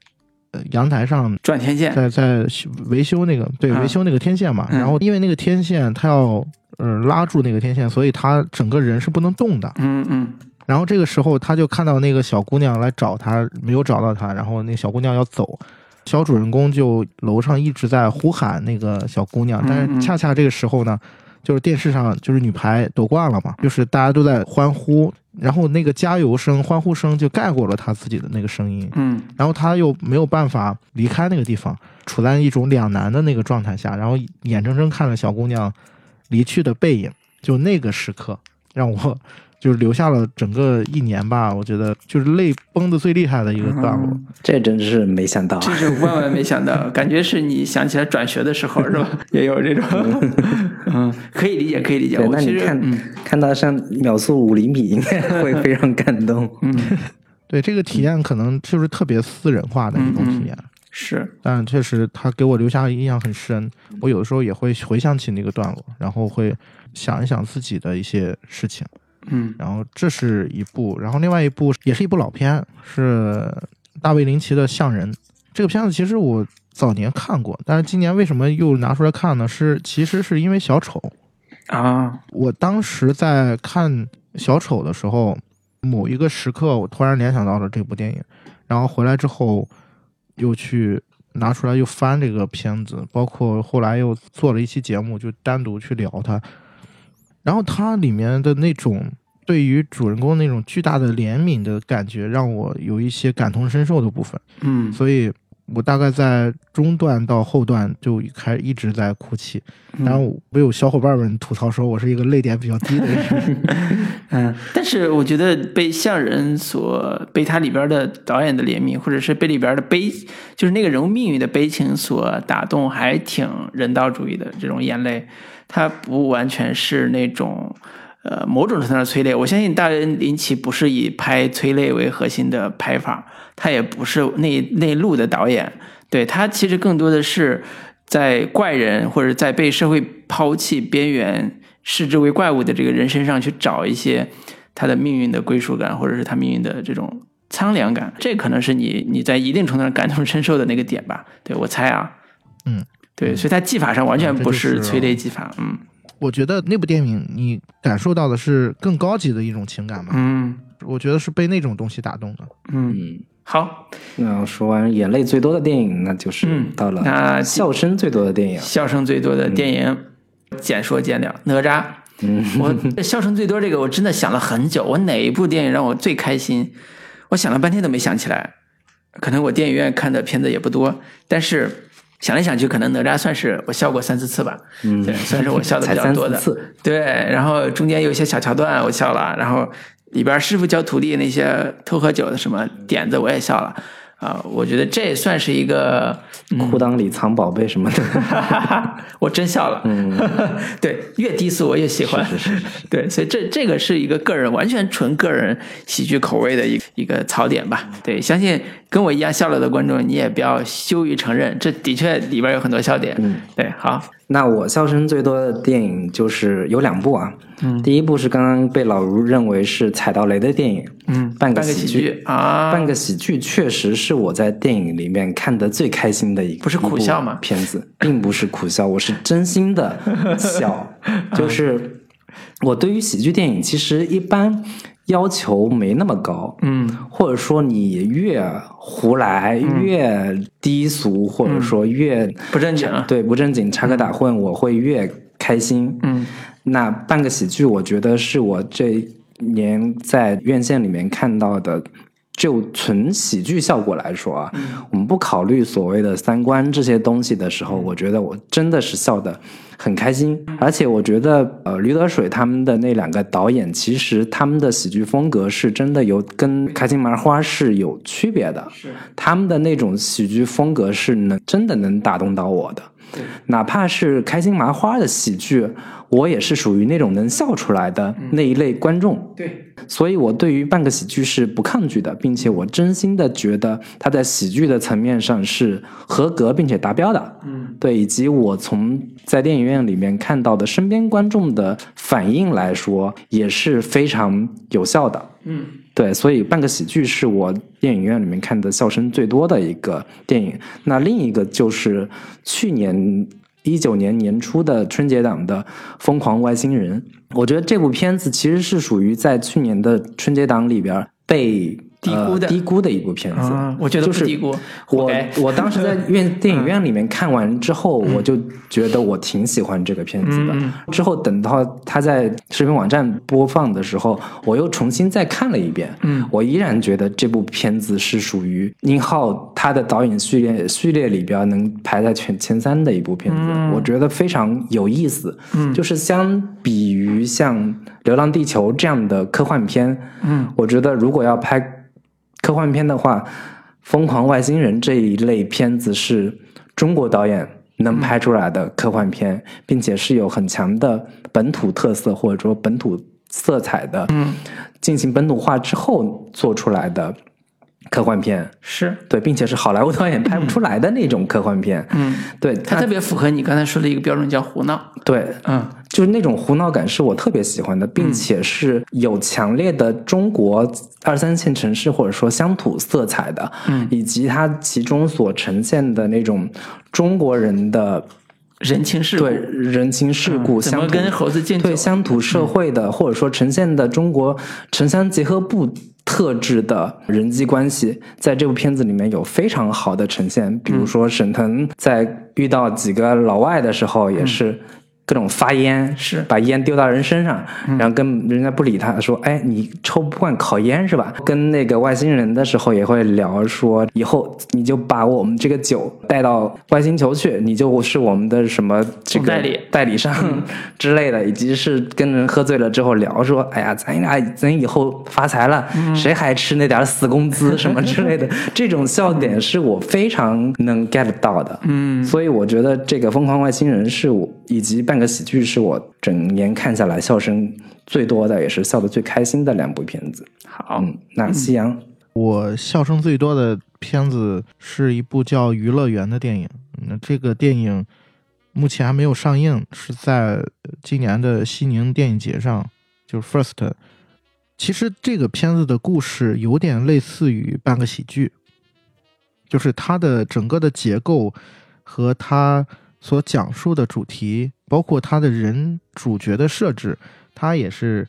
呃阳台上转天线，在在维修那个对啊维修那个天线嘛，嗯。然后因为那个天线它要呃拉住那个天线，所以他整个人是不能动的。嗯嗯。然后这个时候他就看到那个小姑娘来找他，没有找到他，然后那小姑娘要走，小主人公就楼上一直在呼喊那个小姑娘，但是恰恰这个时候呢，就是电视上就是女排夺冠了嘛，就是大家都在欢呼，然后那个加油声、欢呼声就盖过了他自己的那个声音，嗯。然后他又没有办法离开那个地方，处在一种两难的那个状态下，然后眼睁睁看着小姑娘离去的背影，就那个时刻让我就是留下了整个一年吧，我觉得就是泪崩的最厉害的一个段落。嗯这真是没想到啊，这是万万没想到，感觉是你想起来转学的时候是吧？也有这种，嗯，可以理解，可以理解。对，我其实那你看、嗯看到像秒速五厘米，应该会 非常感动。嗯 对这个体验可能就是特别私人化的一种体验，是但确实他给我留下印象很深。我有的时候也会回想起那个段落，然后会想一想自己的一些事情。嗯然后这是一部，然后另外一部也是一部老片，是大卫林奇的《象人》。这个片子其实我早年看过，但是今年为什么又拿出来看呢？是其实是因为小丑。啊我当时在看小丑的时候，某一个时刻，我突然联想到了这部电影，然后回来之后又去拿出来又翻这个片子，包括后来又做了一期节目，就单独去聊它。然后它里面的那种对于主人公那种巨大的怜悯的感觉，让我有一些感同身受的部分。嗯所以我大概在中段到后段就开一直在哭泣。然后，我有小伙伴们吐槽说我是一个泪点比较低的人。嗯，但是我觉得被向人所被他里边的导演的怜悯，或者是被里边的悲，就是那个人物命运的悲情所打动，还挺人道主义的这种眼泪，它不完全是那种。呃，某种程度上催泪，我相信大人林奇不是以拍催泪为核心的拍法，他也不是内内陆的导演，对他其实更多的是在怪人或者在被社会抛弃边缘、视之为怪物的这个人身上去找一些他的命运的归属感，或者是他命运的这种苍凉感。这可能是你你在一定程度上感同身受的那个点吧？对我猜啊，嗯，对，所以在技法上完全不是是催泪技法，嗯我觉得那部电影你感受到的是更高级的一种情感吧。嗯我觉得是被那种东西打动的。嗯，嗯，好，那说完眼泪最多的电影，那就是嗯到了那笑声最多的电影。笑声最多的电影，简说简了，哪吒。嗯，我笑声最多这个，我真的想了很久，我哪一部电影让我最开心？我想了半天都没想起来。可能我电影院看的片子也不多，但是想来想去，可能哪吒算是我笑过三四次吧。嗯对，算是我笑的 比较多的。对，然后中间有一些小桥段我笑了，然后里边师傅教徒弟那些偷喝酒的什么点子我也笑了。啊、我觉得这也算是一个裤裆里藏宝贝什么的。我真笑了。嗯，对，越低俗我越喜欢。是是是对，所以这这个是一个个人完全纯个人喜剧口味的一一个槽点吧。对，相信跟我一样笑了的观众，你也不要羞于承认，这的确里边有很多笑点。嗯，对，好，那我笑声最多的电影就是有两部啊。嗯。第一部是刚刚被老卢认为是踩到雷的电影，嗯，半个个喜剧。剧啊，半个喜剧确实是我在电影里面看得最开心的一不是苦笑吗？片子，并不是苦笑，我是真心的笑。就是我对于喜剧电影其实一般要求没那么高，嗯。或者说你越胡来越低俗，或者说越不正经啊。对不正经插科打诨，我会越开心。嗯那半个喜剧，我觉得是我这年在院线里面看到的，就纯喜剧效果来说啊，我们不考虑所谓的三观这些东西的时候，我觉得我真的是笑得很开心。而且我觉得，呃，驴得水他们的那两个导演，其实他们的喜剧风格是真的有跟开心麻花是有区别的。是他们的那种喜剧风格是能真的能打动到我的。哪怕是开心麻花的喜剧，我也是属于那种能笑出来的那一类观众。对，所以我对于半个喜剧是不抗拒的，并且我真心的觉得它在喜剧的层面上是合格并且达标的。嗯对，以及我从在电影院里面看到的身边观众的反应来说，也是非常有效的。嗯对，所以《半个喜剧》是我电影院里面看的笑声最多的一个电影。那另一个就是去年一九年年初的春节档的《疯狂外星人》，我觉得这部片子其实是属于在去年的春节档里边被低估的呃、低估的一部片子。啊，我觉得就是不低估，我我当时在 院电影院里面看完之后，我就觉得我挺喜欢这个片子的。嗯之后等到他在视频网站播放的时候，我又重新再看了一遍。嗯，我依然觉得这部片子是属于宁浩他的导演序列序列里边能排在前前三的一部片子。嗯我觉得非常有意思。嗯就是相比于像《流浪地球》这样的科幻片，嗯我觉得如果要拍科幻片的话，《疯狂外星人》这一类片子是中国导演能拍出来的科幻片，并且是有很强的本土特色或者说本土色彩的，嗯，进行本土化之后做出来的科幻片。是，对，并且是好莱坞导演拍不出来的那种科幻片。嗯，对，它特别符合你刚才说的一个标准，叫胡闹。对，嗯。就是那种胡闹感是我特别喜欢的，并且是有强烈的中国二三线城市或者说乡土色彩的，嗯，以及它其中所呈现的那种中国人的人情世故，对人情世故、嗯怎么跟猴子进对乡土社会的，或者说呈现的中国城乡结合部特质的人际关系，在这部片子里面有非常好的呈现。比如说沈腾在遇到几个老外的时候，也是。各种发烟，是。把烟丢到人身上，然后跟人家不理他，说：“哎，你抽不惯烤烟是吧？”跟那个外星人的时候也会聊说，以后你就把我们这个酒带到外星球去，你就是我们的什么这个代理。代理商之类的，以及是跟人喝醉了之后聊说，哎呀，咱俩咱以后发财了，谁还吃那点死工资什么之类的，这种笑点是我非常能 get 到的。嗯。所以我觉得这个《疯狂外星人》是我以及半个喜剧是我整年看下来笑声最多的，也是笑得最开心的两部片子。好，嗯，那夕阳，我笑声最多的片子是一部叫《娱乐园》的电影。那这个电影目前还没有上映，是在今年的西宁电影节上，就是 First。其实这个片子的故事有点类似于半个喜剧，就是它的整个的结构和它所讲述的主题，包括他的人主角的设置，他也是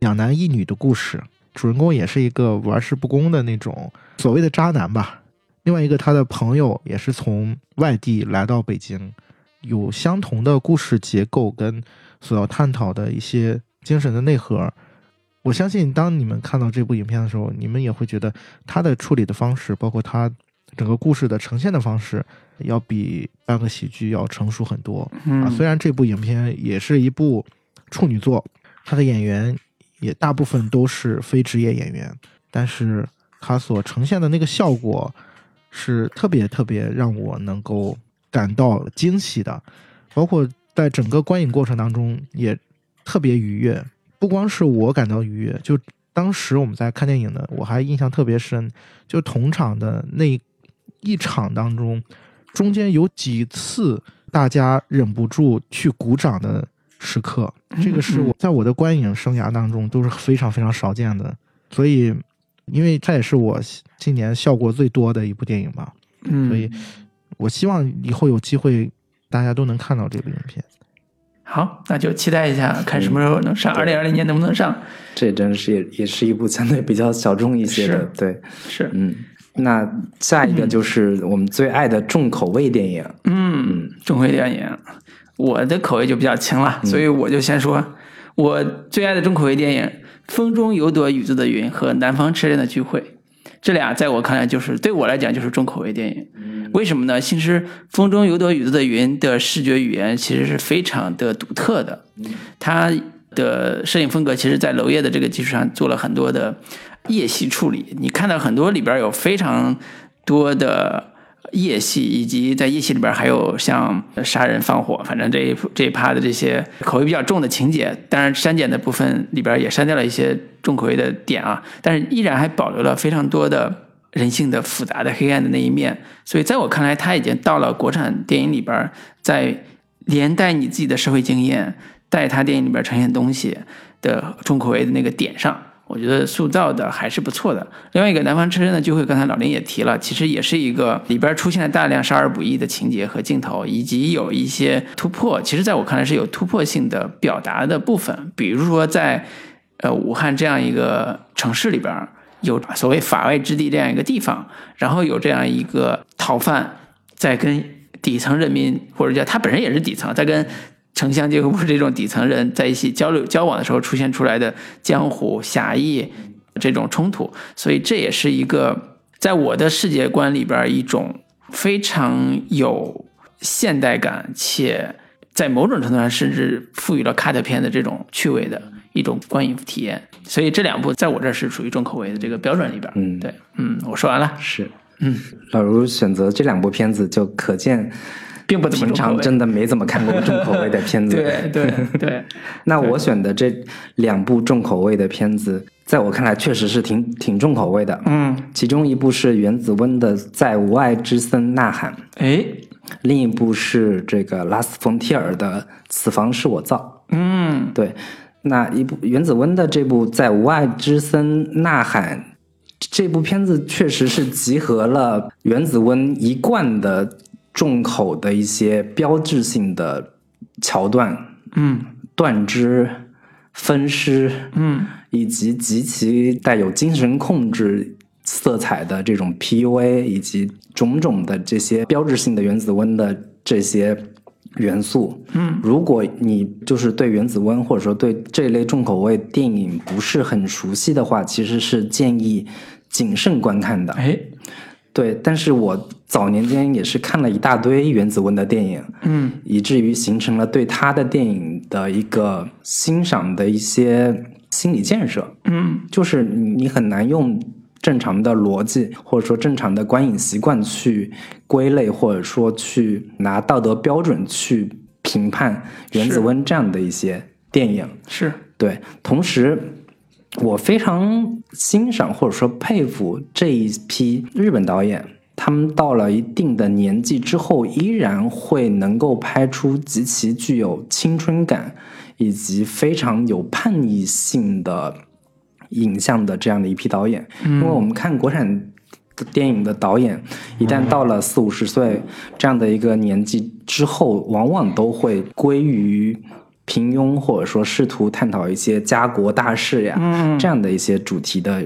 两男一女的故事。主人公也是一个玩世不恭的那种所谓的渣男吧。另外一个他的朋友也是从外地来到北京，有相同的故事结构跟所要探讨的一些精神的内核。我相信，当你们看到这部影片的时候，你们也会觉得他的处理的方式，包括他整个故事的呈现的方式，要比半个喜剧要成熟很多。啊，嗯，虽然这部影片也是一部处女作，它的演员也大部分都是非职业演员，但是它所呈现的那个效果是特别特别让我能够感到惊喜的，包括在整个观影过程当中也特别愉悦。不光是我感到愉悦，就当时我们在看电影的，我还印象特别深，就同场的那一场当中，中间有几次大家忍不住去鼓掌的时刻，这个是我在我的观影生涯当中都是非常非常少见的。所以，因为它也是我今年效果最多的一部电影吧，嗯，所以我希望以后有机会大家都能看到这部影片。好，那就期待一下，看什么时候能上，二零二零年能不能上？这真是也也是一部相对比较小众一些的是，对，是，嗯。那下一个就是我们最爱的重口味电影，嗯，重口味电影，我的口味就比较轻了，所以我就先说，我最爱的重口味电影《风中有朵雨做的云》和《南方车站的聚会》，这俩在我看来就是对我来讲就是重口味电影。为什么呢？其实《风中有朵雨做的云》的视觉语言其实是非常的独特的，它的摄影风格其实在娄烨的这个基础上做了很多的夜戏处理。你看到很多里边有非常多的夜戏，以及在夜戏里边还有像杀人放火，反正这一这一趴的这些口味比较重的情节。当然删减的部分里边也删掉了一些重口味的点啊，但是依然还保留了非常多的。人性的复杂的黑暗的那一面，所以在我看来，他已经到了国产电影里边，在连带你自己的社会经验，带他电影里边呈现东西的重口味的那个点上，我觉得塑造的还是不错的。另外一个《南方车站的聚会》，刚才老林也提了，其实也是一个里边出现了大量少儿不宜的情节和镜头，以及有一些突破。其实在我看来是有突破性的表达的部分，比如说在呃武汉这样一个城市里边，有所谓法外之地这样一个地方，然后有这样一个逃犯在跟底层人民，或者叫他本身也是底层，在跟。城乡结合部这种底层人在一起交流交往的时候出现出来的江湖侠义这种冲突，所以这也是一个在我的世界观里边一种非常有现代感，且在某种程度上甚至赋予了卡特片的这种趣味的一种观影体验。所以这两部在我这儿是属于重口味的这个标准里边。嗯，对，嗯，我说完了。是，嗯，老卢选择这两部片子，就可见。并不平常 真的没怎么看过重口味的片子。对对对。那我选的这两部重口味的片子，在我看来确实是挺挺重口味的。嗯。其中一部是原子温的《在无爱之森呐喊》。哎。另一部是这个拉斯冯提尔的《此房是我造》。嗯。对。那一部原子温的这部《在无爱之森呐喊》，这部片子确实是集合了原子温一贯的。重口的一些标志性的桥段，嗯，断肢、分尸，嗯，以及极其带有精神控制色彩的这种 PUA，以及种种的这些标志性的原子温的这些元素，嗯，如果你就是对原子温或者说对这类重口味电影不是很熟悉的话，其实是建议谨慎观看的。哎。对，但是我早年间也是看了一大堆原子温的电影，嗯，以至于形成了对他的电影的一个欣赏的一些心理建设，嗯，就是你很难用正常的逻辑或者说正常的观影习惯去归类，或者说去拿道德标准去评判原子温这样的一些电影，是。对，同时。我非常欣赏或者说佩服这一批日本导演，他们到了一定的年纪之后，依然会能够拍出极其具有青春感以及非常有叛逆性的影像的这样的一批导演。因为我们看国产电影的导演，一旦到了四五十岁这样的一个年纪之后，往往都会归于。平庸，或者说试图探讨一些家国大事呀，嗯这样的一些主题的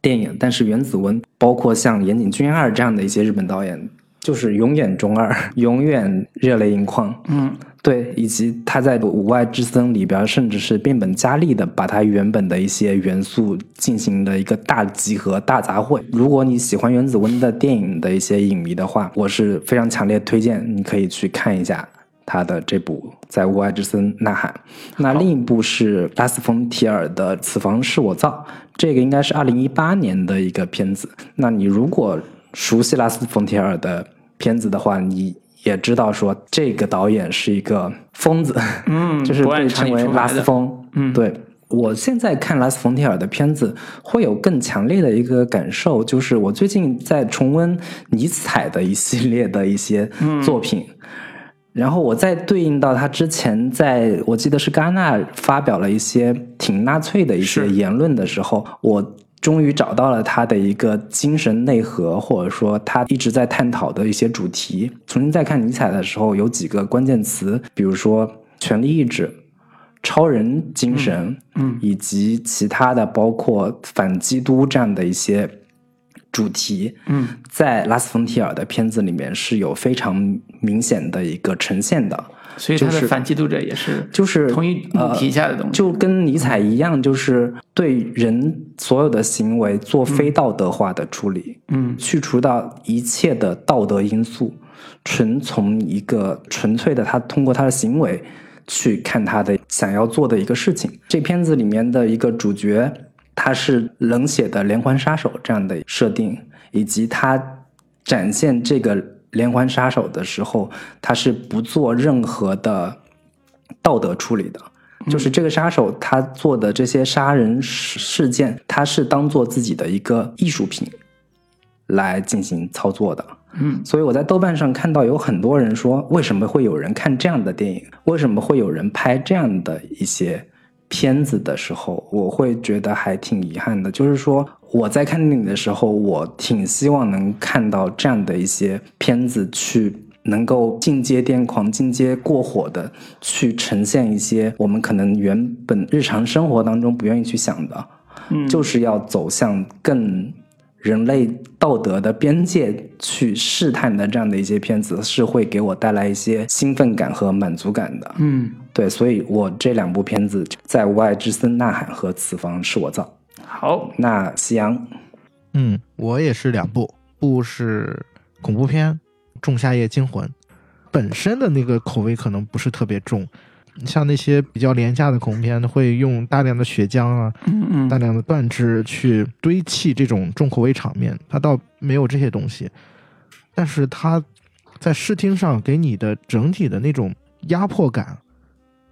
电影。但是原子文，包括像岩井俊二这样的一些日本导演，就是永远中二，永远热泪盈眶。嗯，对，以及他在《无外之森》里边，甚至是变本加厉的把他原本的一些元素进行了一个大集合、大杂烩。如果你喜欢原子温的电影的一些影迷的话，我是非常强烈推荐你可以去看一下。他的这部《在无爱之森呐喊》，那另一部是拉斯冯提尔的《此房是我造》，这个应该是二零一八年的一个片子。那你如果熟悉拉斯冯提尔的片子的话，你也知道说这个导演是一个疯子，嗯，就是被称为拉斯疯。嗯，对我现在看拉斯冯提尔的片子，会有更强烈的一个感受，就是我最近在重温尼采的一系列的一些作品。然后我再对应到他之前，在我记得是戛纳发表了一些挺纳粹的一些言论的时候，我终于找到了他的一个精神内核，或者说他一直在探讨的一些主题。重新再看尼采的时候，有几个关键词，比如说权力意志、超人精神，嗯，以及其他的包括反基督这样的一些。主题，嗯，在拉斯冯提尔的片子里面是有非常明显的一个呈现的，所以他的反基督者也是就是同一母题下的东西，就跟尼采一样，就是对人所有的行为做非道德化的处理，嗯，去除到一切的道德因素，纯从一个纯粹的他通过他的行为去看他的想要做的一个事情。这片子里面的一个主角。他是冷血的连环杀手这样的设定，以及他展现这个连环杀手的时候，他是不做任何的道德处理的，就是这个杀手他做的这些杀人事件，他是当做自己的一个艺术品来进行操作的。嗯，所以我在豆瓣上看到有很多人说，为什么会有人看这样的电影？为什么会有人拍这样的一些？片子的时候，我会觉得还挺遗憾的。就是说，我在看电影的时候，我挺希望能看到这样的一些片子，去能够进阶癫狂、进阶过火的，去呈现一些我们可能原本日常生活当中不愿意去想的，嗯，就是要走向更人类道德的边界去试探的这样的一些片子，是会给我带来一些兴奋感和满足感的。嗯，对，所以我这两部片子在《无爱之森呐喊》和《此房是我造》。好，那夕阳，嗯，我也是两部，部是恐怖片《仲夏夜惊魂》，本身的那个口味可能不是特别重，像那些比较廉价的恐怖片会用大量的血浆啊、嗯嗯大量的断肢去堆砌这种重口味场面，它倒没有这些东西，但是它在视听上给你的整体的那种压迫感，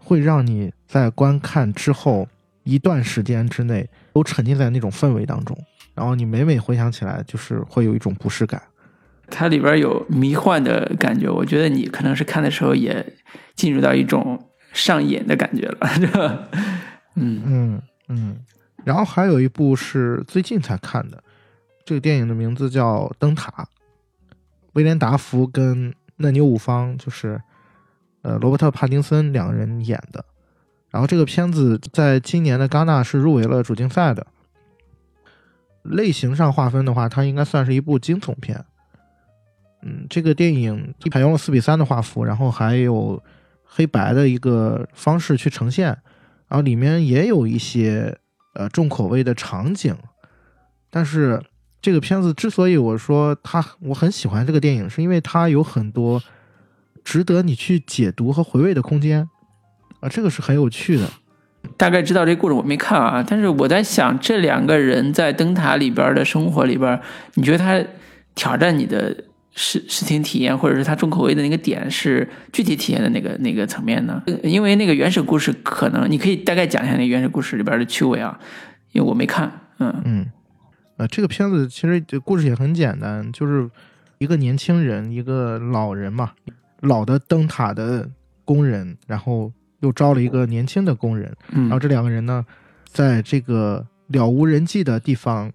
会让你在观看之后一段时间之内都沉浸在那种氛围当中，然后你每每回想起来，就是会有一种不适感。它里边有迷幻的感觉，我觉得你可能是看的时候也进入到一种上瘾的感觉了，是吧？嗯嗯嗯，然后还有一部是最近才看的，这个电影的名字叫《灯塔》，威廉达福跟嫩牛五方就是呃罗伯特帕丁森两人演的。然后这个片子在今年的戛纳是入围了主竞赛的。类型上划分的话，它应该算是一部惊悚片。嗯，这个电影采用了四比三的画幅，然后还有黑白的一个方式去呈现。然后里面也有一些呃重口味的场景，但是这个片子之所以我说它我很喜欢这个电影，是因为它有很多值得你去解读和回味的空间啊，这个是很有趣的。大概知道这故事，我没看啊，但是我在想，这两个人在灯塔里边的生活里边，你觉得他挑战你的视视听体验，或者是他重口味的那个点是具体体验的那个那个层面呢？因为那个原始故事，可能你可以大概讲一下那个原始故事里边的趣味啊，因为我没看，嗯嗯，呃，这个片子其实故事也很简单，就是一个年轻人，一个老人嘛，老的灯塔的工人，然后又招了一个年轻的工人，然后嗯这两个人呢，在这个了无人迹的地方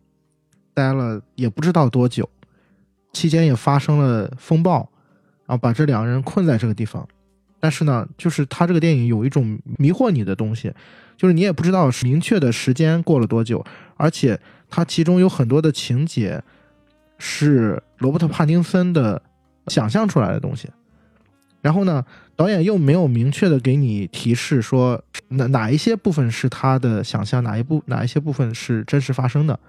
待了也不知道多久，期间也发生了风暴，然后把这两个人困在这个地方。但是呢，就是他这个电影有一种迷惑你的东西，就是你也不知道明确的时间过了多久，而且它其中有很多的情节是罗伯特·帕丁森的想象出来的东西。然后呢，导演又没有明确的给你提示说哪哪一些部分是他的想象，哪一部哪一些部分是真实发生的，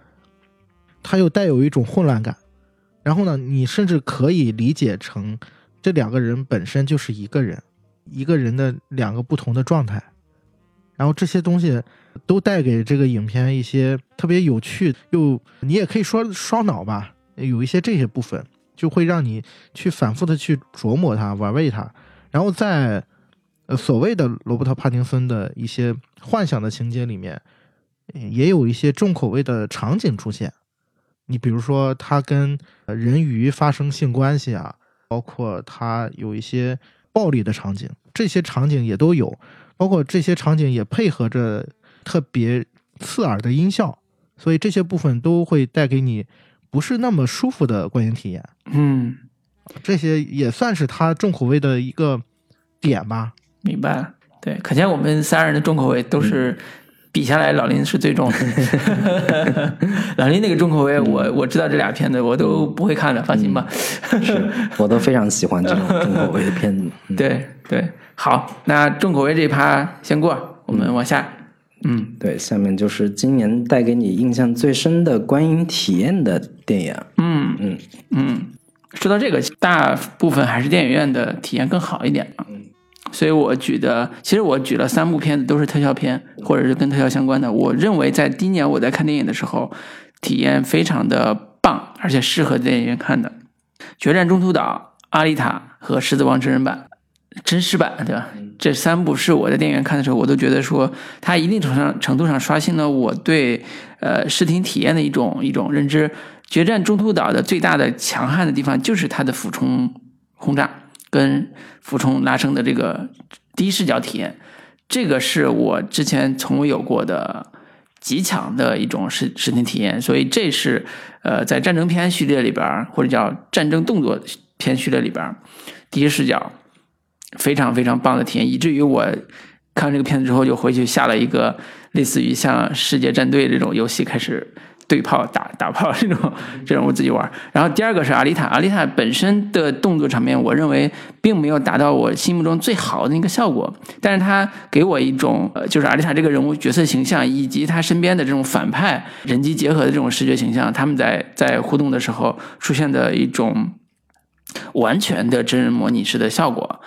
他又带有一种混乱感。然后呢，你甚至可以理解成这两个人本身就是一个人，一个人的两个不同的状态。然后这些东西都带给这个影片一些特别有趣，又你也可以说烧脑吧，有一些这些部分。就会让你去反复的去琢磨它、玩味它，然后在呃所谓的罗伯特·帕丁森的一些幻想的情节里面，也有一些重口味的场景出现。你比如说，他跟人鱼发生性关系啊，包括他有一些暴力的场景，这些场景也都有，包括这些场景也配合着特别刺耳的音效，所以这些部分都会带给你。不是那么舒服的观影体验，嗯，这些也算是他重口味的一个点吧。明白了。对，可见我们三人的重口味都是比下来，老林是最重的。老林那个重口味，我我知道这俩片子我都不会看的，放心吧。是我都非常喜欢这种重口味的片子。嗯、对对，好，那重口味这一趴先过，我们往下。嗯，对，下面就是今年带给你印象最深的观影体验的电影。嗯嗯嗯，说到这个，大部分还是电影院的体验更好一点嘛。所以我举的，其实我举了三部片子都是特效片，或者是跟特效相关的。我认为在今年我在看电影的时候，体验非常的棒，而且适合在电影院看的，《决战中途岛》、《阿丽塔》和《狮子王》真人版。真实版对吧？这三部是我在电影院看的时候，我都觉得说，它一定程度上程度上刷新了我对呃视听体验的一种一种认知。决战中途岛的最大的强悍的地方就是它的俯冲轰炸跟俯冲拉升的这个第一视角体验。这个是我之前从未有过的极强的一种视视听体验，所以这是呃在战争片序列里边儿或者叫战争动作片序列里边儿第一视角非常非常棒的体验，以至于我看完这个片子之后就回去下了一个类似于像世界战队这种游戏开始。对炮打打炮这种这种我自己玩，然后第二个是阿丽塔，阿丽塔本身的动作场面，我认为并没有达到我心目中最好的那个效果，但是他给我一种呃，就是阿丽塔这个人物角色形象以及他身边的这种反派人机结合的这种视觉形象，他们在在互动的时候出现的一种完全的真人模拟式的效果。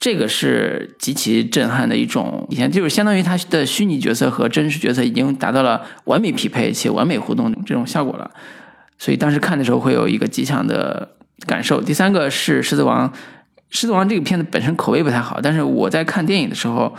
这个是极其震撼的一种体验，就是相当于他的虚拟角色和真实角色已经达到了完美匹配且完美互动这种效果了，所以当时看的时候会有一个极强的感受。第三个是《狮子王》，《狮子王》这个片子本身口碑不太好，但是我在看电影的时候，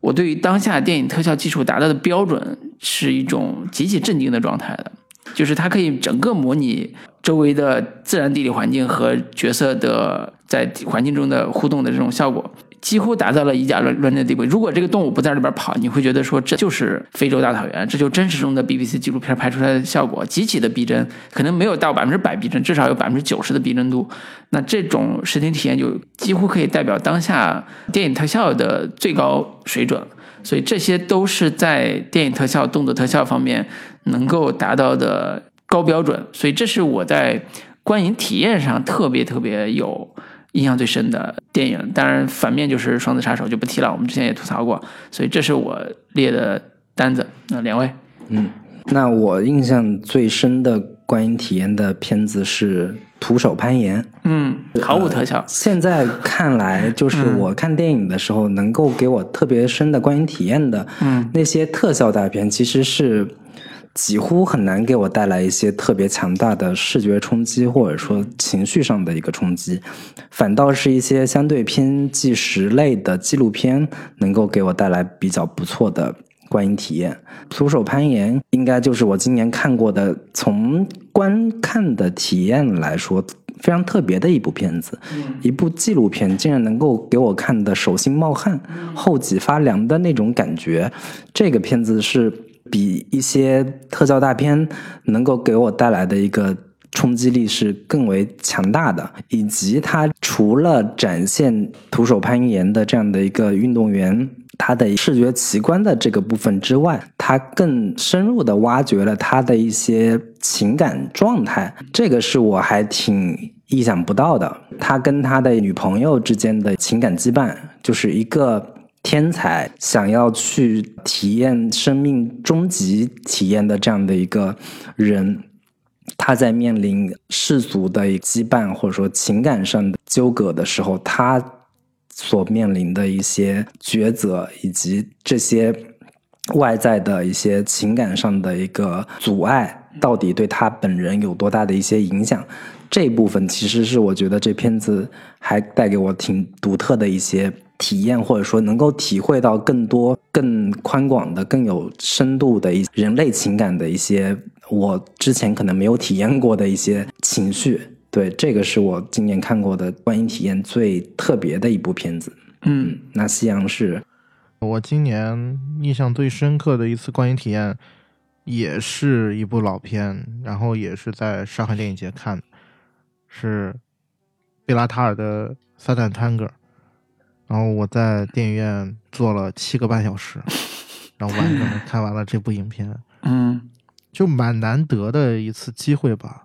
我对于当下电影特效技术达到的标准是一种极其震惊的状态的。就是它可以整个模拟周围的自然地理环境和角色的在环境中的互动的这种效果，几乎达到了以假乱乱真的地步。如果这个动物不在里边跑，你会觉得说这就是非洲大草原，这就真实中的 BBC 纪录片拍出来的效果，极其的逼真，可能没有到百分之百逼真，至少有百分之九十的逼真度。那这种视听体验就几乎可以代表当下电影特效的最高水准。所以这些都是在电影特效、动作特效方面能够达到的高标准，所以这是我在观影体验上特别特别有印象最深的电影。当然，反面就是《双子杀手》就不提了，我们之前也吐槽过。所以这是我列的单子。那两位，嗯，那我印象最深的观影体验的片子是。徒手攀岩，嗯，毫无特效。现在看来，就是我看电影的时候，能够给我特别深的观影体验的，嗯，那些特效大片，其实是几乎很难给我带来一些特别强大的视觉冲击，或者说情绪上的一个冲击。反倒是一些相对偏纪实类的纪录片，能够给我带来比较不错的。观影体验，徒手攀岩应该就是我今年看过的，从观看的体验来说非常特别的一部片子。一部纪录片竟然能够给我看的手心冒汗、后脊发凉的那种感觉。这个片子是比一些特效大片能够给我带来的一个冲击力是更为强大的，以及它除了展现徒手攀岩的这样的一个运动员。他的视觉奇观的这个部分之外，他更深入的挖掘了他的一些情感状态，这个是我还挺意想不到的。他跟他的女朋友之间的情感羁绊，就是一个天才想要去体验生命终极体验的这样的一个人，他在面临世俗的羁绊或者说情感上的纠葛的时候，他。所面临的一些抉择，以及这些外在的一些情感上的一个阻碍，到底对他本人有多大的一些影响？这部分其实是我觉得这片子还带给我挺独特的一些体验，或者说能够体会到更多、更宽广的、更有深度的一人类情感的一些我之前可能没有体验过的一些情绪。对，这个是我今年看过的观影体验最特别的一部片子。嗯，那夕阳是，我今年印象最深刻的一次观影体验，也是一部老片，然后也是在上海电影节看的，是贝拉塔尔的《撒旦探戈》，然后我在电影院坐了七个半小时，然后完整的看完了这部影片。嗯，就蛮难得的一次机会吧，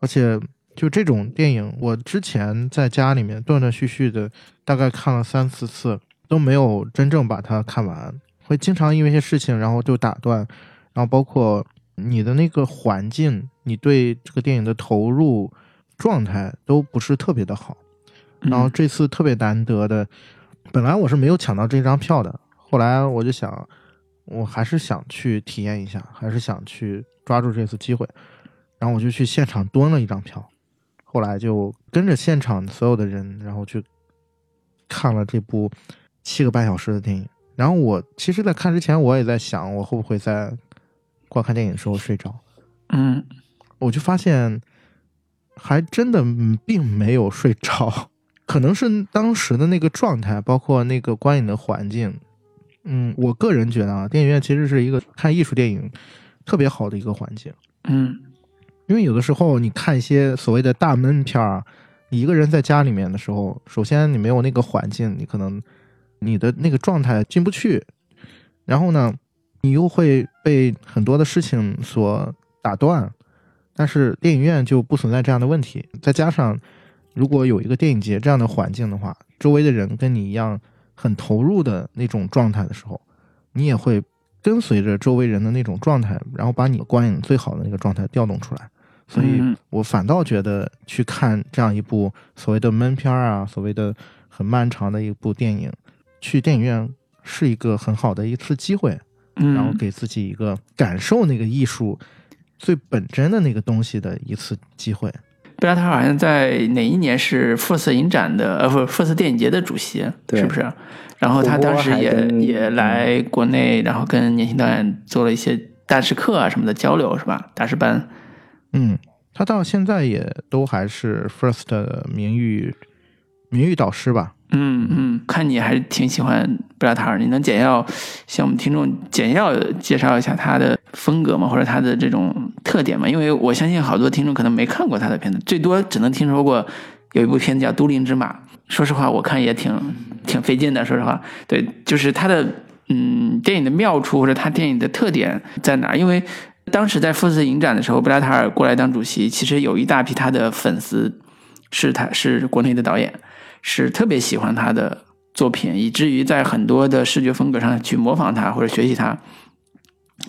而且。就这种电影，我之前在家里面断断续续的，大概看了三四次，都没有真正把它看完。会经常因为一些事情，然后就打断，然后包括你的那个环境，你对这个电影的投入状态都不是特别的好。然后这次特别难得的，本来我是没有抢到这张票的，后来我就想，我还是想去体验一下，还是想去抓住这次机会，然后我就去现场蹲了一张票。后来就跟着现场所有的人，然后去看了这部七个半小时的电影。然后我其实，在看之前，我也在想，我会不会在观看电影的时候睡着。嗯，我就发现，还真的并没有睡着。可能是当时的那个状态，包括那个观影的环境，嗯，我个人觉得啊，电影院其实是一个看艺术电影特别好的一个环境，嗯。因为有的时候你看一些所谓的大闷片儿，你一个人在家里面的时候，首先你没有那个环境，你可能你的那个状态进不去，然后呢，你又会被很多的事情所打断。但是电影院就不存在这样的问题，再加上如果有一个电影节这样的环境的话，周围的人跟你一样很投入的那种状态的时候，你也会跟随着周围人的那种状态，然后把你观影最好的那个状态调动出来。所以嗯我反倒觉得去看这样一部所谓的闷片儿啊，所谓的很漫长的一部电影，去电影院是一个很好的一次机会，嗯，然后给自己一个感受那个艺术最本真的那个东西的一次机会。贝拉塔好像在哪一年是 FIRST 影展的呃不 FIRST 电影节的主席，对是不是？然后他当时也也来国内，然后跟年轻导演做了一些大师课啊什么的交流，是吧？大师班。嗯，他到现在也都还是 First 的名誉名誉导师吧。嗯嗯，看你还是挺喜欢布拉塔尔，你能简要向我们听众简要介绍一下他的风格吗？或者他的这种特点吗？因为我相信好多听众可能没看过他的片子，最多只能听说过有一部片子叫《都灵之马》。说实话，我看也挺挺费劲的。说实话，对，就是他的嗯电影的妙处或者他电影的特点在哪？因为当时在富斯影展的时候，布拉塔尔过来当主席，其实有一大批他的粉丝是他是国内的导演。是特别喜欢他的作品，以至于在很多的视觉风格上去模仿他或者学习他。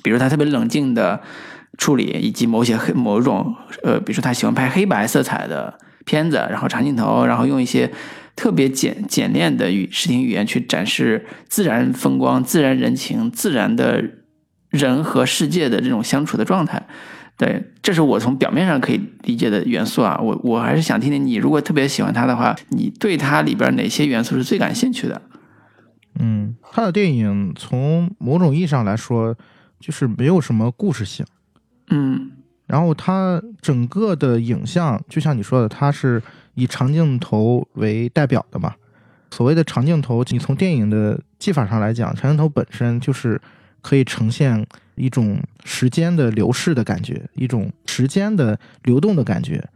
比如他特别冷静的处理，以及某些黑某种呃，比如说他喜欢拍黑白色彩的片子，然后长镜头，然后用一些特别简简练的语视听语言去展示自然风光、自然人情、自然的人和世界的这种相处的状态。对，这是我从表面上可以理解的元素啊。我我还是想听听你，如果特别喜欢他的话，你对他里边哪些元素是最感兴趣的？嗯，他的电影从某种意义上来说，就是没有什么故事性。嗯然后它整个的影像，就像你说的，它是以长镜头为代表的嘛。所谓的长镜头，你从电影的技法上来讲，长镜头本身就是可以呈现一种时间的流逝的感觉，一种时间的流动的感觉。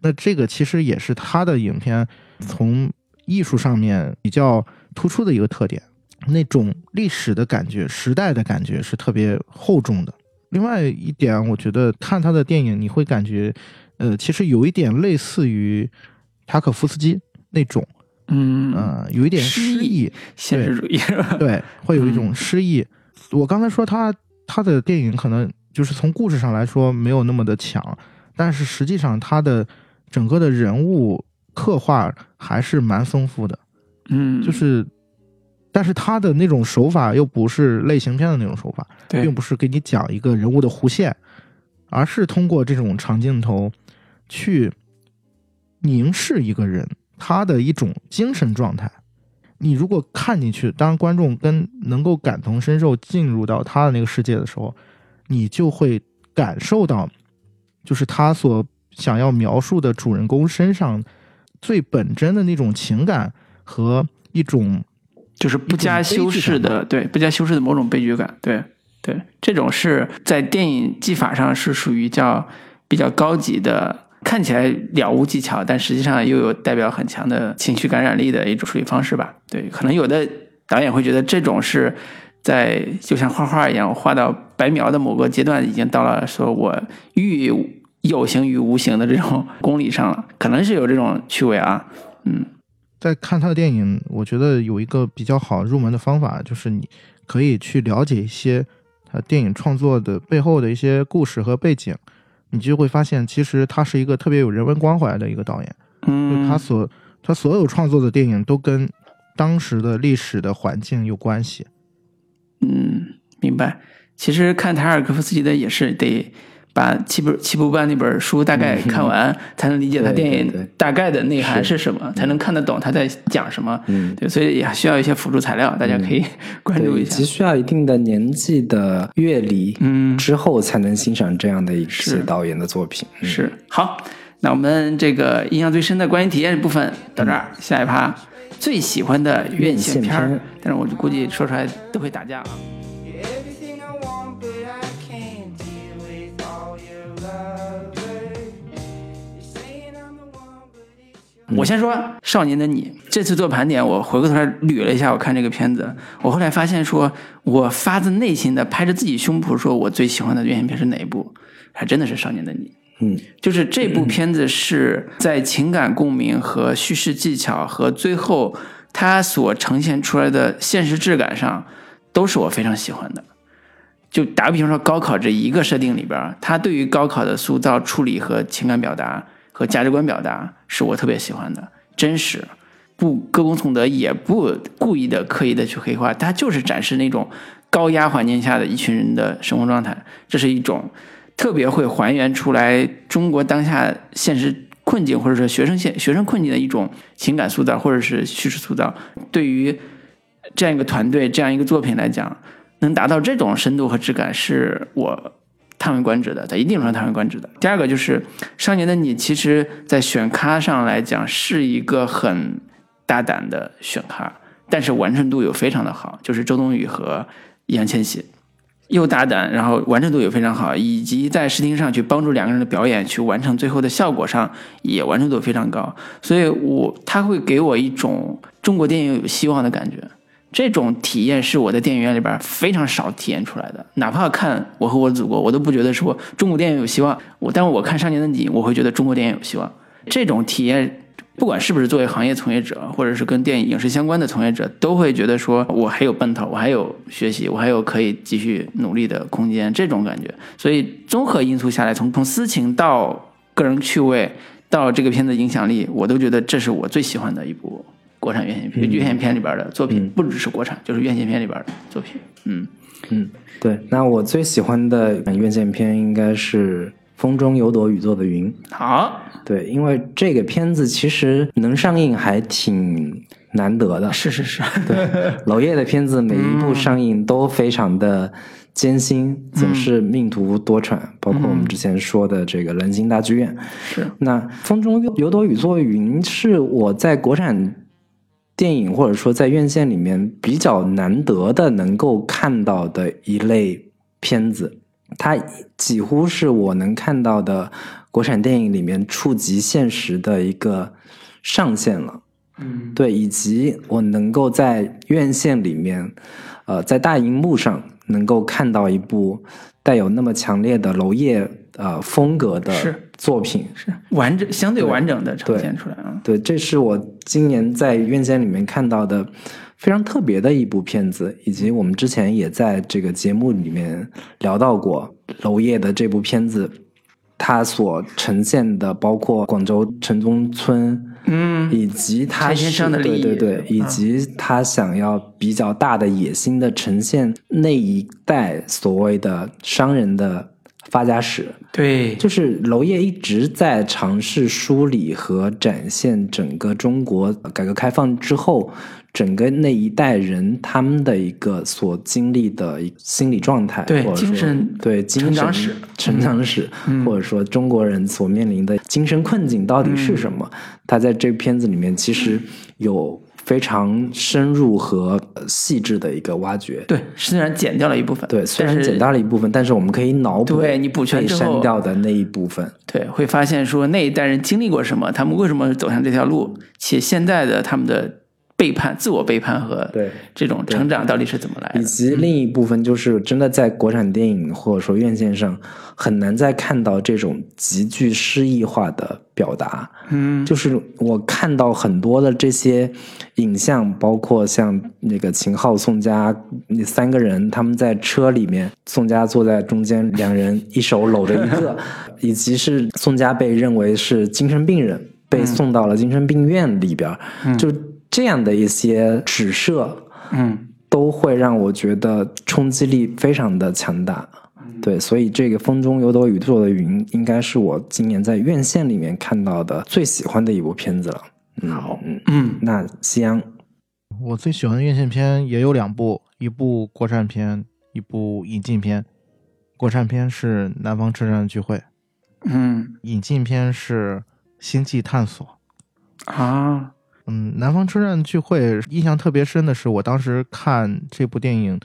那这个其实也是他的影片从艺术上面比较突出的一个特点，那种历史的感觉、时代的感觉是特别厚重的。另外一点，我觉得看他的电影，你会感觉，呃，其实有一点类似于塔可夫斯基那种，嗯，呃，有一点诗诗意意，现实主义是吧？对，会有一嗯种诗意。我刚才说他他的电影可能就是从故事上来说没有那么的强，但是实际上他的整个的人物刻画还是蛮丰富的，嗯，就是。但是他的那种手法又不是类型片的那种手法，对并不是给你讲一个人物的弧线，而是通过这种长镜头去凝视一个人他的一种精神状态。你如果看进去，当观众跟能够感同身受进入到他的那个世界的时候，你就会感受到，就是他所想要描述的主人公身上最本真的那种情感和一种就是不加修饰的，对，不加修饰的某种悲剧感，对对，这种是在电影技法上是属于叫比较高级的，看起来了无技巧，但实际上又有代表很强的情绪感染力的一种处理方式吧。对，可能有的导演会觉得这种是在就像画画一样，画到白描的某个阶段，已经到了说我欲有形于无形的这种功力上了，可能是有这种趣味啊，嗯。在看他的电影，我觉得有一个比较好入门的方法，就是你可以去了解一些他电影创作的背后的一些故事和背景，你就会发现，其实他是一个特别有人文关怀的一个导演。嗯，就他所他所有创作的电影都跟当时的历史的环境有关系。嗯，明白。其实看塔尔科夫斯基的也是得把七本七部半那本书大概看完，才能理解他电影大概的内涵是是什么，才能看得懂他在讲什么。嗯，对，所以也需要一些辅助材料，大家可以关注，一下其。实需要一定的年纪的阅历，嗯之后才能欣赏这样的一是些导演的作品。嗯是好，那我们这个印象最深的观影体验部分到这儿，下一趴最喜欢的院线片但是我就估计说出来都会打架啊。我先说《少年的你》，这次做盘点，我回过头来捋了一下，我看这个片子，我后来发现说，我发自内心的拍着自己胸脯说，我最喜欢的院线片是哪一部？还真的是《少年的你》。嗯，就是这部片子是在情感共鸣和叙事技巧和最后它所呈现出来的现实质感上，都是我非常喜欢的。就打个比方说，高考这一个设定里边儿，它对于高考的塑造、处理和情感表达和价值观表达，是我特别喜欢的，真实，不歌功颂德，也不故意的、刻意的去黑化，它就是展示那种高压环境下的一群人的生活状态，这是一种特别会还原出来中国当下现实困境，或者说学生现学生困境的一种情感塑造，或者是叙事塑造。对于这样一个团队、这样一个作品来讲，能达到这种深度和质感，是我叹为观止的，在一定程度叹为观止的。第二个就是《少年的你》，其实在选咖上来讲是一个很大胆的选咖，但是完成度又非常的好，就是周冬雨和易烊千玺。又大胆，然后完成度也非常好，以及在视听上去帮助两个人的表演去完成最后的效果上也完成度非常高，所以我他会给我一种中国电影有希望的感觉。这种体验是我在电影院里边非常少体验出来的，哪怕看《我和我的祖国》，我都不觉得说中国电影有希望。我，但是我看《少年的你》，我会觉得中国电影有希望。这种体验，不管是不是作为行业从业者，或者是跟电影影视相关的从业者，都会觉得说我还有奔头，我还有学习，我还有可以继续努力的空间，这种感觉。所以综合因素下来，从从私情到个人趣味到这个片子影响力，我都觉得这是我最喜欢的一部国产院线片、院线片里边的作品，不只是国产，就是院线片里边的作品。嗯，嗯，对。那我最喜欢的院线片应该是《风中有朵雨做的云》。好，对，因为这个片子其实能上映还挺难得的。是是是，对娄烨的片子每一部上映都非常的艰辛，总是命途多舛。包括我们之前说的这个南京大剧院，是那《风中有朵雨做云》是我在国产电影或者说在院线里面比较难得的能够看到的一类片子，它几乎是我能看到的国产电影里面触及现实的一个上限了。嗯，对，以及我能够在院线里面，呃，在大荧幕上能够看到一部带有那么强烈的娄烨呃风格的是作品。是完整相对对完整的呈现出来啊。对，这是我今年在院线里面看到的非常特别的一部片子，以及我们之前也在这个节目里面聊到过娄烨的这部片子，他所呈现的包括广州城中村，嗯，以及他对对对，以嗯及他想要比较大的野心的呈现那一代所谓的商人的发家史。对，就是娄烨一直在尝试梳理和展现整个中国改革开放之后，整个那一代人他们的一个所经历的一心理状态，对或者精神对精神成长史成长史，嗯或者说中国人所面临的精神困境到底是什么？嗯他在这片子里面其实有非常深入和呃细致的一个挖掘。对，虽然剪掉了一部分，对，虽然剪掉了一部分，但是我们可以脑补对你补全被之后删掉的那一部分。对，会发现说那一代人经历过什么，他们为什么走向这条路，且现在的他们的背叛、自我背叛和对这种成长到底是怎么来的？以及另一部分就是真的在国产电影或者说院线上很难再看到这种极具诗意化的表达。嗯，就是我看到很多的这些影像，包括像那个秦昊、宋佳那三个人，他们在车里面，宋佳坐在中间，两人一手搂着一个，以及是宋佳被认为是精神病人，被送到了精神病院里边儿，就这样的一些指涉，嗯，都会让我觉得冲击力非常的强大。对，所以这个《风中有朵雨做的云》应该是我今年在院线里面看到的最喜欢的一部片子了。嗯、好嗯，嗯那夕阳，我最喜欢的院线片也有两部，一部国产片，一部引进片。国产片是《南方车站聚会》，嗯引进片是《星际探索》。啊，嗯，南方车站聚会印象特别深的是，我当时看这部电影，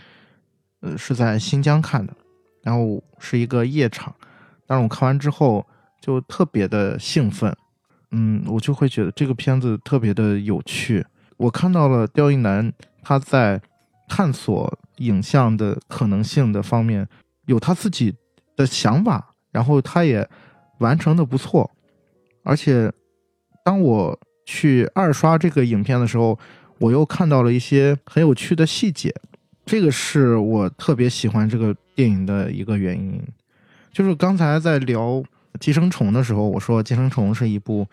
呃，是在新疆看的，然后是一个夜场，但是我看完之后就特别的兴奋，嗯，我就会觉得这个片子特别的有趣。我看到了刁亦男他在探索影像的可能性的方面有他自己的想法，然后他也完成的不错，而且当我去二刷这个影片的时候，我又看到了一些很有趣的细节，这个是我特别喜欢这个电影的一个原因。就是刚才在聊《寄生虫》的时候，我说《寄生虫》是一部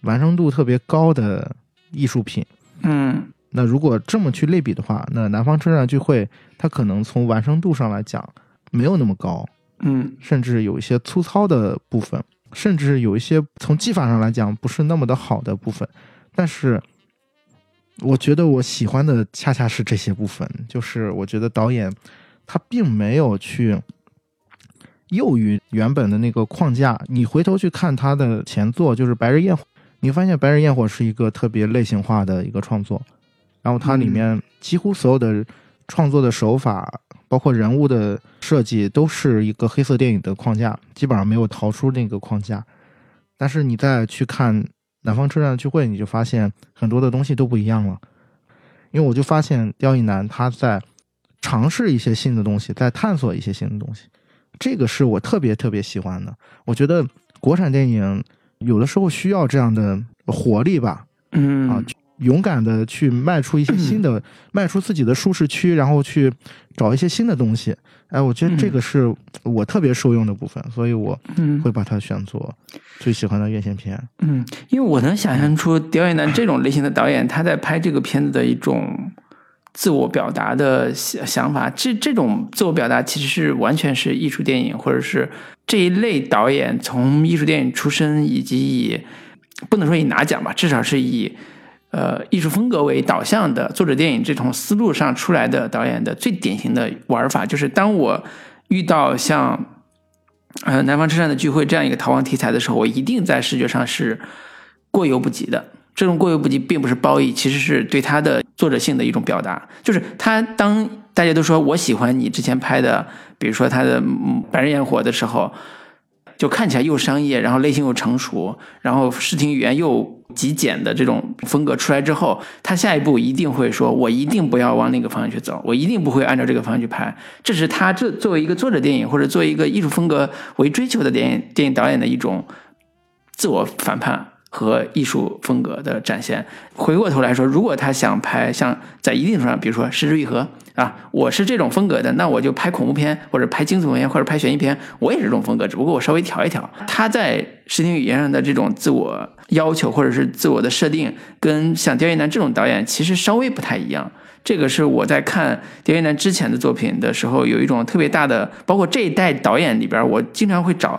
完成度特别高的艺术品。嗯那如果这么去类比的话，那南方车站聚会它可能从完成度上来讲没有那么高，嗯甚至有一些粗糙的部分，甚至有一些从技法上来讲不是那么的好的部分。但是，我觉得我喜欢的恰恰是这些部分，就是我觉得导演他并没有去囿于原本的那个框架。你回头去看他的前作，就是《白日焰火》，你会发现《白日焰火》是一个特别类型化的一个创作，然后它里面几乎所有的创作的手法，包括人物的设计，都是一个黑色电影的框架，基本上没有逃出那个框架。但是你再去看《南方车站聚会》，你就发现很多的东西都不一样了。因为我就发现刁亦男他在尝试一些新的东西，在探索一些新的东西，这个是我特别特别喜欢的。我觉得国产电影有的时候需要这样的活力吧，嗯啊，勇敢的去迈出一些新的，迈出自己的舒适区，然后去找一些新的东西。哎，我觉得这个是我特别受用的部分，所以我嗯会把它选作最喜欢的院线片。嗯，因为我能想象出刁亦男这种类型的导演，他在拍这个片子的一种自我表达的想想法，这这种自我表达其实是完全是艺术电影，或者是这一类导演从艺术电影出身，以及以不能说以拿奖吧，至少是以呃艺术风格为导向的作者电影这种思路上出来的导演的最典型的玩法，就是当我遇到像呃南方车站的聚会这样一个逃亡题材的时候，我一定在视觉上是过犹不及的。这种过犹不及并不是褒义，其实是对他的作者性的一种表达。就是他当大家都说我喜欢你之前拍的，比如说他的《白日焰火》的时候，就看起来又商业，然后类型又成熟，然后视听语言又极简的这种风格出来之后，他下一步一定会说：“我一定不要往那个方向去走，我一定不会按照这个方向去拍。”这是他这作为一个作者电影或者作为一个艺术风格为追求的电影电影导演的一种自我反叛和艺术风格的展现。回过头来说，如果他想拍像在一定程度上，比如说《失之愈合》啊，我是这种风格的，那我就拍恐怖片或者拍惊悚片或者拍悬疑片，我也是这种风格，只不过我稍微调一调。他在视听语言上的这种自我要求或者是自我的设定，跟像刁亦男这种导演其实稍微不太一样。这个是我在看刁亦男之前的作品的时候，有一种特别大的，包括这一代导演里边，我经常会找。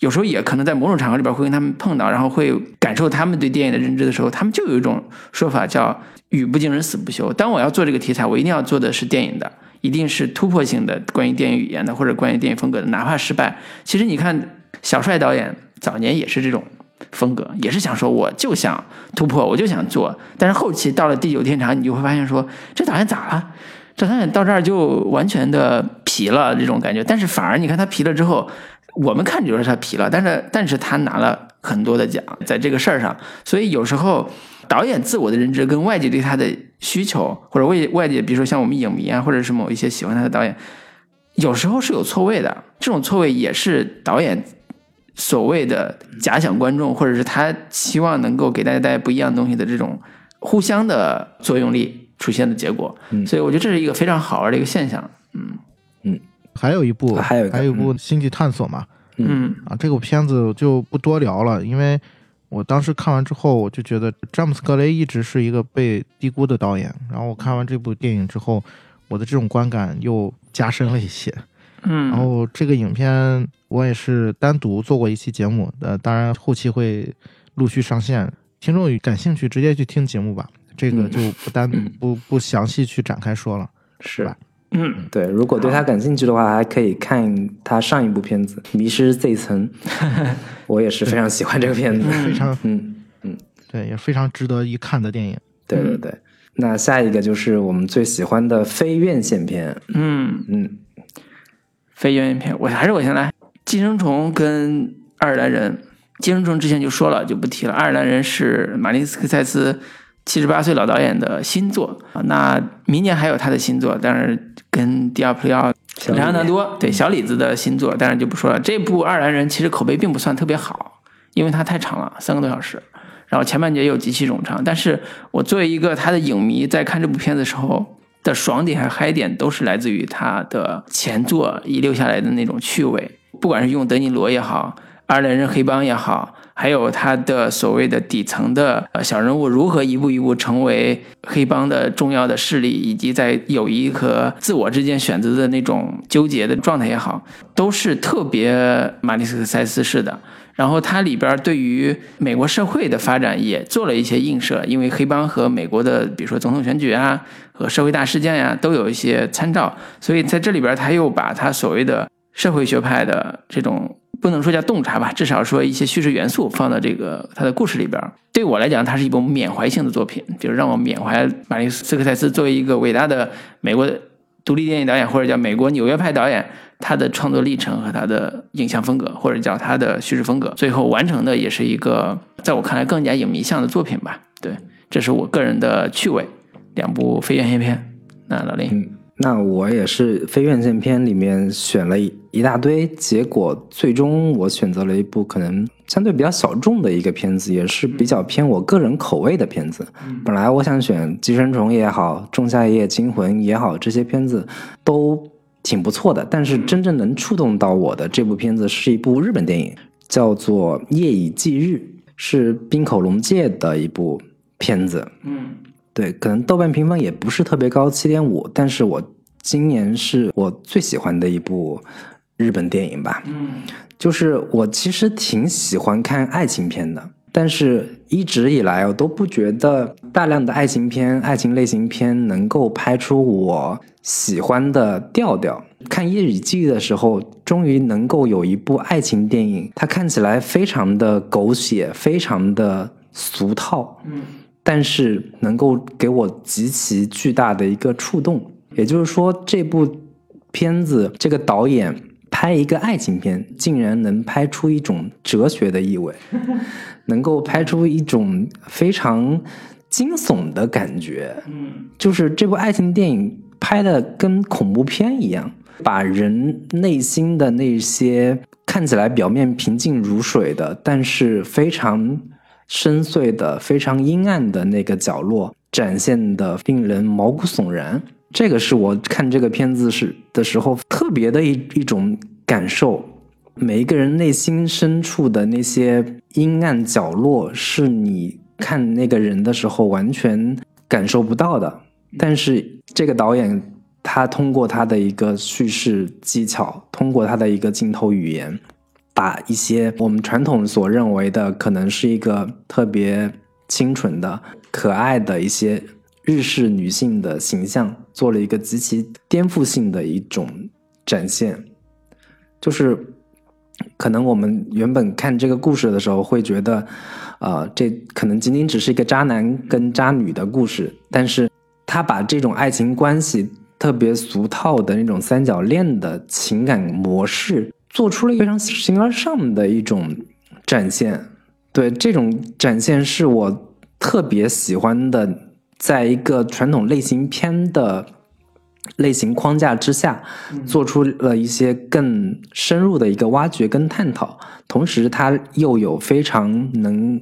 有时候也可能在某种场合里边会跟他们碰到，然后会感受他们对电影的认知的时候，他们就有一种说法叫“语不惊人死不休”。当我要做这个题材，我一定要做的是电影的，一定是突破性的关于电影语言的或者关于电影风格的，哪怕失败。其实你看小帅导演早年也是这种风格，也是想说我就想突破，我就想做，但是后期到了地久天长，你就会发现说这导演咋了？这导演到这儿就完全的皮了这种感觉，但是反而你看他皮了之后。我们看就是他皮了，但是但是他拿了很多的奖在这个事儿上，所以有时候导演自我的认知跟外界对他的需求，或者外外界比如说像我们影迷啊，或者是某一些喜欢他的导演，有时候是有错位的，这种错位也是导演所谓的假想观众，或者是他希望能够给大家带来不一样东西的这种互相的作用力出现的结果，所以我觉得这是一个非常好玩的一个现象，嗯。嗯还有一部，啊还有一部《星际探索》嘛，嗯啊，这个片子就不多聊了，因为我当时看完之后，我就觉得詹姆斯·格雷一直是一个被低估的导演。然后我看完这部电影之后，我的这种观感又加深了一些。嗯，然后这个影片我也是单独做过一期节目，呃，当然后期会陆续上线。听众感兴趣，直接去听节目吧，这个就不单不不详细去展开说了，是吧？嗯对，如果对他感兴趣的话，还可以看他上一部片子《迷失 Z 层 》，我也是非常喜欢这个片子。非常嗯嗯，对，也非常值得一看的电影。对对对。那下一个就是我们最喜欢的非院线片，嗯，嗯，非院线片，我还是我先来。寄生虫跟爱尔兰人，寄生虫之前就说了，就不提了。爱尔兰人是马丁斯科塞斯七十八岁老导演的新作啊，那明年还有他的新作，但是跟迪亚普里奥、小李莱昂纳多对小李子的新作，当然就不说了。这部爱尔兰人其实口碑并不算特别好，因为它太长了，三个多小时。然后前半节又极其冗长，但是我作为一个他的影迷，在看这部片子的时候的爽点和嗨点，都是来自于他的前作遗留下来的那种趣味，不管是用德尼罗也好，爱尔兰人黑帮也好，还有他的所谓的底层的呃小人物如何一步一步成为黑帮的重要的势力，以及在友谊和自我之间选择的那种纠结的状态也好，都是特别马蒂斯科塞斯式的。然后它里边对于美国社会的发展也做了一些映射，因为黑帮和美国的比如说总统选举啊和社会大事件呀、都有一些参照，所以在这里边他又把他所谓的社会学派的这种不能说叫洞察吧，至少说一些叙事元素放到这个他的故事里边。对我来讲，它是一部缅怀性的作品，就是让我缅怀马蒂斯科塞斯作为一个伟大的美国独立电影导演，或者叫美国纽约派导演，他的创作历程和他的影像风格，或者叫他的叙事风格，最后完成的也是一个在我看来更加影迷向的作品吧。对，这是我个人的趣味。两部非院线片，那老林，那我也是非院线片里面选了一一大堆，结果最终我选择了一部可能相对比较小众的一个片子，也是比较偏我个人口味的片子。本来我想选《寄生虫》也好，《仲夏夜惊魂》也好，这些片子都挺不错的，但是真正能触动到我的这部片子是一部日本电影，叫做《夜以继日》，是滨口龙介的一部片子。嗯对，可能豆瓣评分也不是特别高，七点五，但是我今年是我最喜欢的一部日本电影吧。嗯就是我其实挺喜欢看爱情片的，但是一直以来我都不觉得大量的爱情片、爱情类型片能够拍出我喜欢的调调。看《夜以继》的时候，终于能够有一部爱情电影，它看起来非常的狗血，非常的俗套，嗯但是能够给我极其巨大的一个触动。也就是说，这部片子这个导演拍一个爱情片，竟然能拍出一种哲学的意味，能够拍出一种非常惊悚的感觉。嗯就是这部爱情电影拍的跟恐怖片一样，把人内心的那些看起来表面平静如水的，但是非常深邃的、非常阴暗的那个角落展现的令人毛骨悚然。这个是我看这个片子是的时候特别的一一种感受。每一个人内心深处的那些阴暗角落，是你看那个人的时候完全感受不到的。但是这个导演，他通过他的一个叙事技巧，通过他的一个镜头语言，把一些我们传统所认为的可能是一个特别清纯的、可爱的一些日式女性的形象，做了一个极其颠覆性的一种展现。就是可能我们原本看这个故事的时候会觉得，呃，这可能仅仅只是一个渣男跟渣女的故事，但是他把这种爱情关系特别俗套的那种三角恋的情感模式，做出了一个非常形而上的一种展现。对这种展现是我特别喜欢的，在一个传统类型片的类型框架之下，做出了一些更深入的一个挖掘跟探讨，同时它又有非常能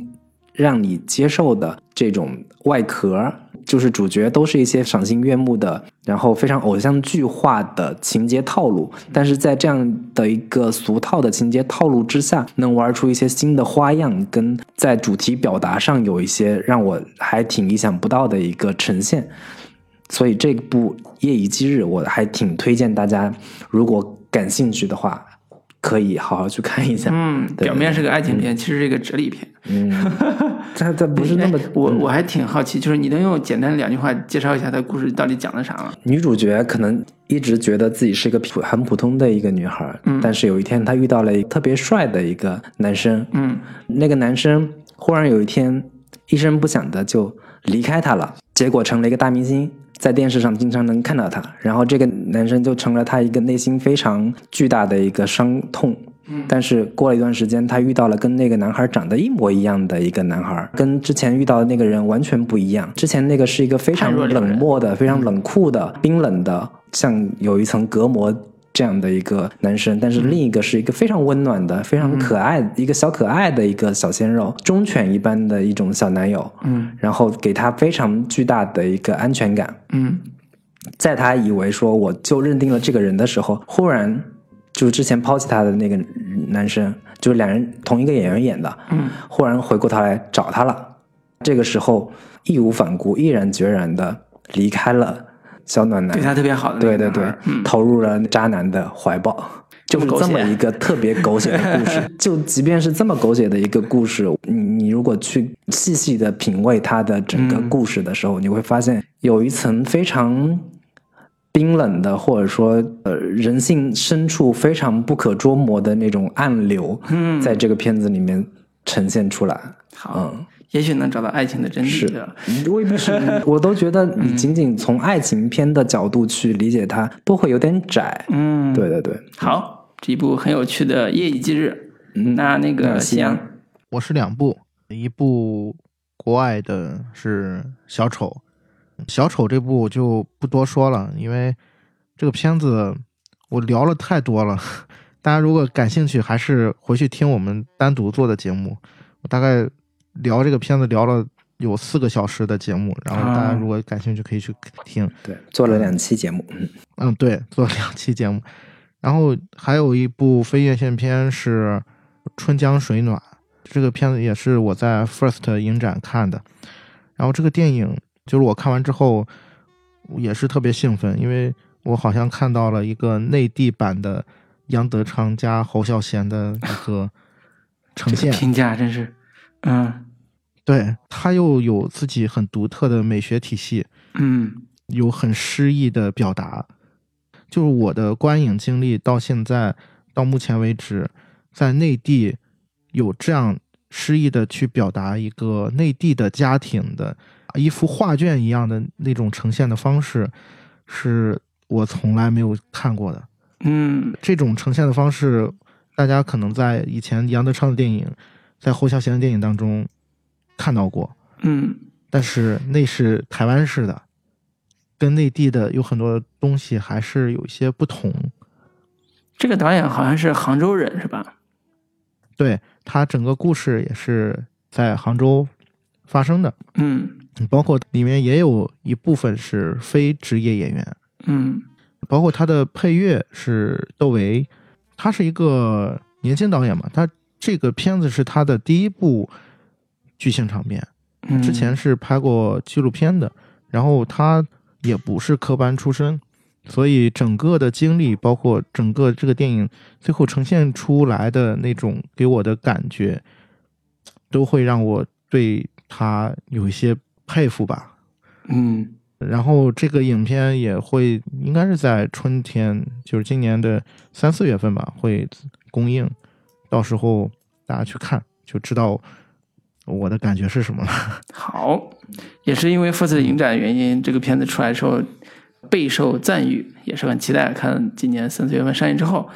让你接受的这种外壳，就是主角都是一些赏心悦目的，然后非常偶像剧化的情节套路，但是在这样的一个俗套的情节套路之下，能玩出一些新的花样，跟在主题表达上有一些让我还挺意想不到的一个呈现。所以这部《夜以继日》我还挺推荐大家，如果感兴趣的话，可以好好去看一下。嗯，表面是个爱情片，其实是一个哲理片。嗯，它它不是那么哎，我我还挺好奇，就是你能用简单两句话介绍一下它故事到底讲的啥吗？女主角可能一直觉得自己是一个普很普通的一个女孩，嗯。但是有一天她遇到了一个特别帅的一个男生，嗯。那个男生忽然有一天一声不响的就离开她了，结果成了一个大明星，在电视上经常能看到他，然后这个男生就成了他一个内心非常巨大的一个伤痛。但是过了一段时间，他遇到了跟那个男孩长得一模一样的一个男孩，跟之前遇到的那个人完全不一样。之前那个是一个非常冷漠的、非常冷酷的、冰冷的，像有一层隔膜这样的一个男生，但是另一个是一个非常温暖的、非常可爱、一个小可爱的一个小鲜肉，忠犬一般的一种小男友。嗯然后给他非常巨大的一个安全感。嗯在他以为说我就认定了这个人的时候，忽然就是之前抛弃他的那个男生，就是两人同一个演员演的，嗯，忽然回过头来找他了。这个时候义无反顾、毅然决然的离开了小暖男。对，他特别好的对对对。投入了渣男的怀抱。就是这么一个特别狗血的故事，就即便是这么狗血的一个故事，你你如果去细细的品味它的整个故事的时候，你会发现有一层非常冰冷的，或者说呃人性深处非常不可捉摸的那种暗流，嗯。在这个片子里面呈现出来。好，嗯，也许能找到爱情的真是谛的。未必是，我都觉得你 仅仅从爱情片的角度去理解它，都会有点窄。嗯，对对对，好，这一部很有趣的《夜以继日》。嗯。那那个那夕阳，我是两部，一部国外的是《小丑》，小丑这部我就不多说了，因为这个片子我聊了太多了。大家如果感兴趣，还是回去听我们单独做的节目。我大概聊这个片子聊了有四个小时的节目，然后大家啊如果感兴趣可以去听。对，做了两期节目。嗯嗯，对，做了两期节目，然后还有一部非院线片是《春江水暖》，这个片子也是我在 First 影展看的。然后这个电影就是我看完之后也是特别兴奋，因为我好像看到了一个内地版的杨德昌加侯孝贤的一个 呈现。这个评价真是，嗯对他又有自己很独特的美学体系，嗯有很诗意的表达。就是我的观影经历到现在到目前为止，在内地有这样诗意的去表达一个内地的家庭的一幅画卷一样的那种呈现的方式，是我从来没有看过的。嗯这种呈现的方式，大家可能在以前杨德昌的电影，在侯孝贤的电影当中看到过，嗯但是那是台湾式的，跟内地的有很多东西还是有一些不同。这个导演好像是杭州人是吧？对他整个故事也是在杭州发生的，嗯包括里面也有一部分是非职业演员，嗯包括他的配乐是窦唯，他是一个年轻导演嘛，他这个片子是他的第一部剧情长片，嗯，之前是拍过纪录片的，然后他也不是科班出身，所以整个的经历，包括整个这个电影最后呈现出来的那种给我的感觉，都会让我对他有一些佩服吧。嗯然后这个影片也会应该是在春天，就是今年的三四月份吧，会公映，到时候大家去看就知道我的感觉是什么了。好，也是因为 First 影展的原因，这个片子出来的时候备受赞誉，也是很期待看今年三四月份上映之后，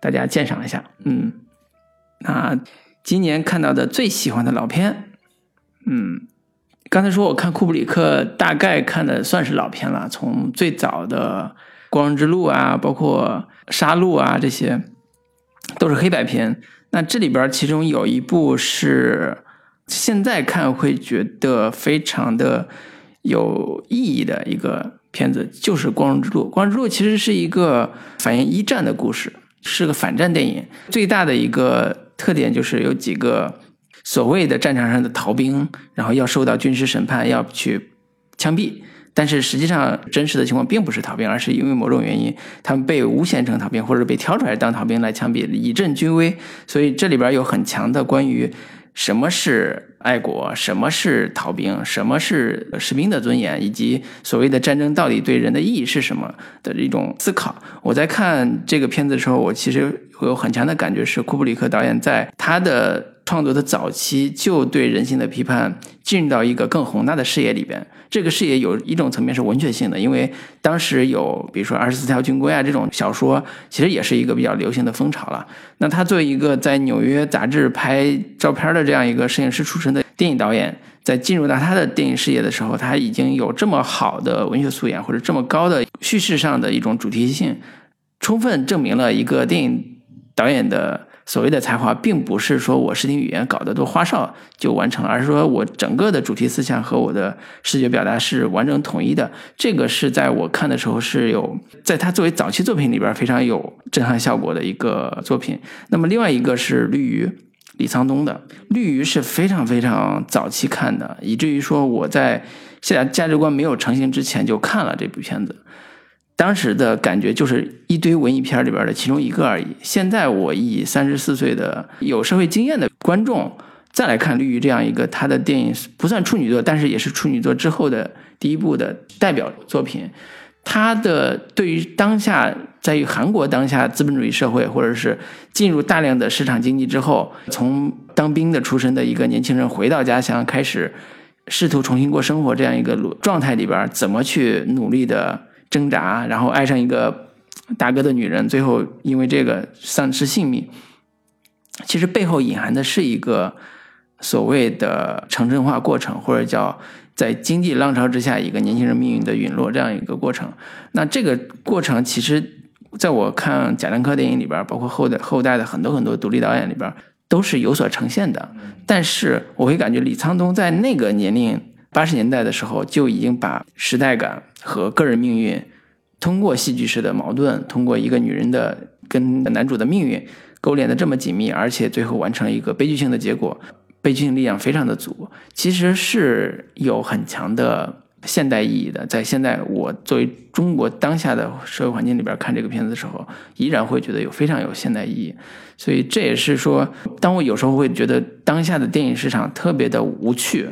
大家鉴赏一下。嗯，那今年看到的最喜欢的老片，嗯，刚才说我看库布里克大概看的算是老片了，从最早的《光荣之路》啊，包括《杀戮》啊这些，都是黑白片。那这里边其中有一部是现在看会觉得非常的有意义的一个片子，就是《光荣之路》。《光荣之路》其实是一个反映一战的故事，是个反战电影。最大的一个特点就是有几个所谓的战场上的逃兵，然后要受到军事审判，要去枪毙。但是实际上，真实的情况并不是逃兵，而是因为某种原因，他们被诬陷成逃兵，或者被挑出来当逃兵来枪毙，以振军威。所以这里边有很强的关于什么是爱国，什么是逃兵，什么是士兵的尊严，以及所谓的战争到底对人的意义是什么的一种思考。我在看这个片子的时候，我其实有很强的感觉，是库布里克导演在他的创作的早期就对人性的批判进入到一个更宏大的视野里边。这个视野有一种层面是文学性的，因为当时有比如说《二十四条军规》啊这种小说，其实也是一个比较流行的风潮了。那他作为一个在纽约杂志拍照片的这样一个摄影师出身的电影导演，在进入到他的电影事业的时候，他已经有这么好的文学素养，或者这么高的叙事上的一种主题性，充分证明了一个电影导演的所谓的才华，并不是说我视听语言搞得多花哨就完成了，而是说我整个的主题思想和我的视觉表达是完整统一的。这个是在我看的时候是有，在他作为早期作品里边非常有震撼效果的一个作品。那么另外一个是《绿鱼》。李沧东的《绿鱼》是非常非常早期看的，以至于说我在现在价值观没有成型之前就看了这部片子。当时的感觉就是一堆文艺片里边的其中一个而已。现在我以三十四岁的有社会经验的观众再来看《绿鱼》这样一个他的电影，不算处女作，但是也是处女作之后的第一部的代表作品。他的对于当下，在于韩国当下资本主义社会，或者是进入大量的市场经济之后，从当兵的出身的一个年轻人回到家乡，开始试图重新过生活这样一个状态里边，怎么去努力的挣扎，然后爱上一个大哥的女人，最后因为这个丧失性命。其实背后隐含的是一个所谓的城镇化过程，或者叫在经济浪潮之下一个年轻人命运的陨落这样一个过程。那这个过程其实，在我看贾樟柯电影里边，包括后代后代的很多很多独立导演里边，都是有所呈现的。但是我会感觉李沧东在那个年龄八十年代的时候，就已经把时代感和个人命运，通过戏剧式的矛盾，通过一个女人的跟男主的命运勾连的这么紧密，而且最后完成了一个悲剧性的结果。悲剧性力量非常的足，其实是有很强的现代意义的。在现在我作为中国当下的社会环境里边看这个片子的时候，依然会觉得有非常有现代意义。所以这也是说，当我有时候会觉得当下的电影市场特别的无趣，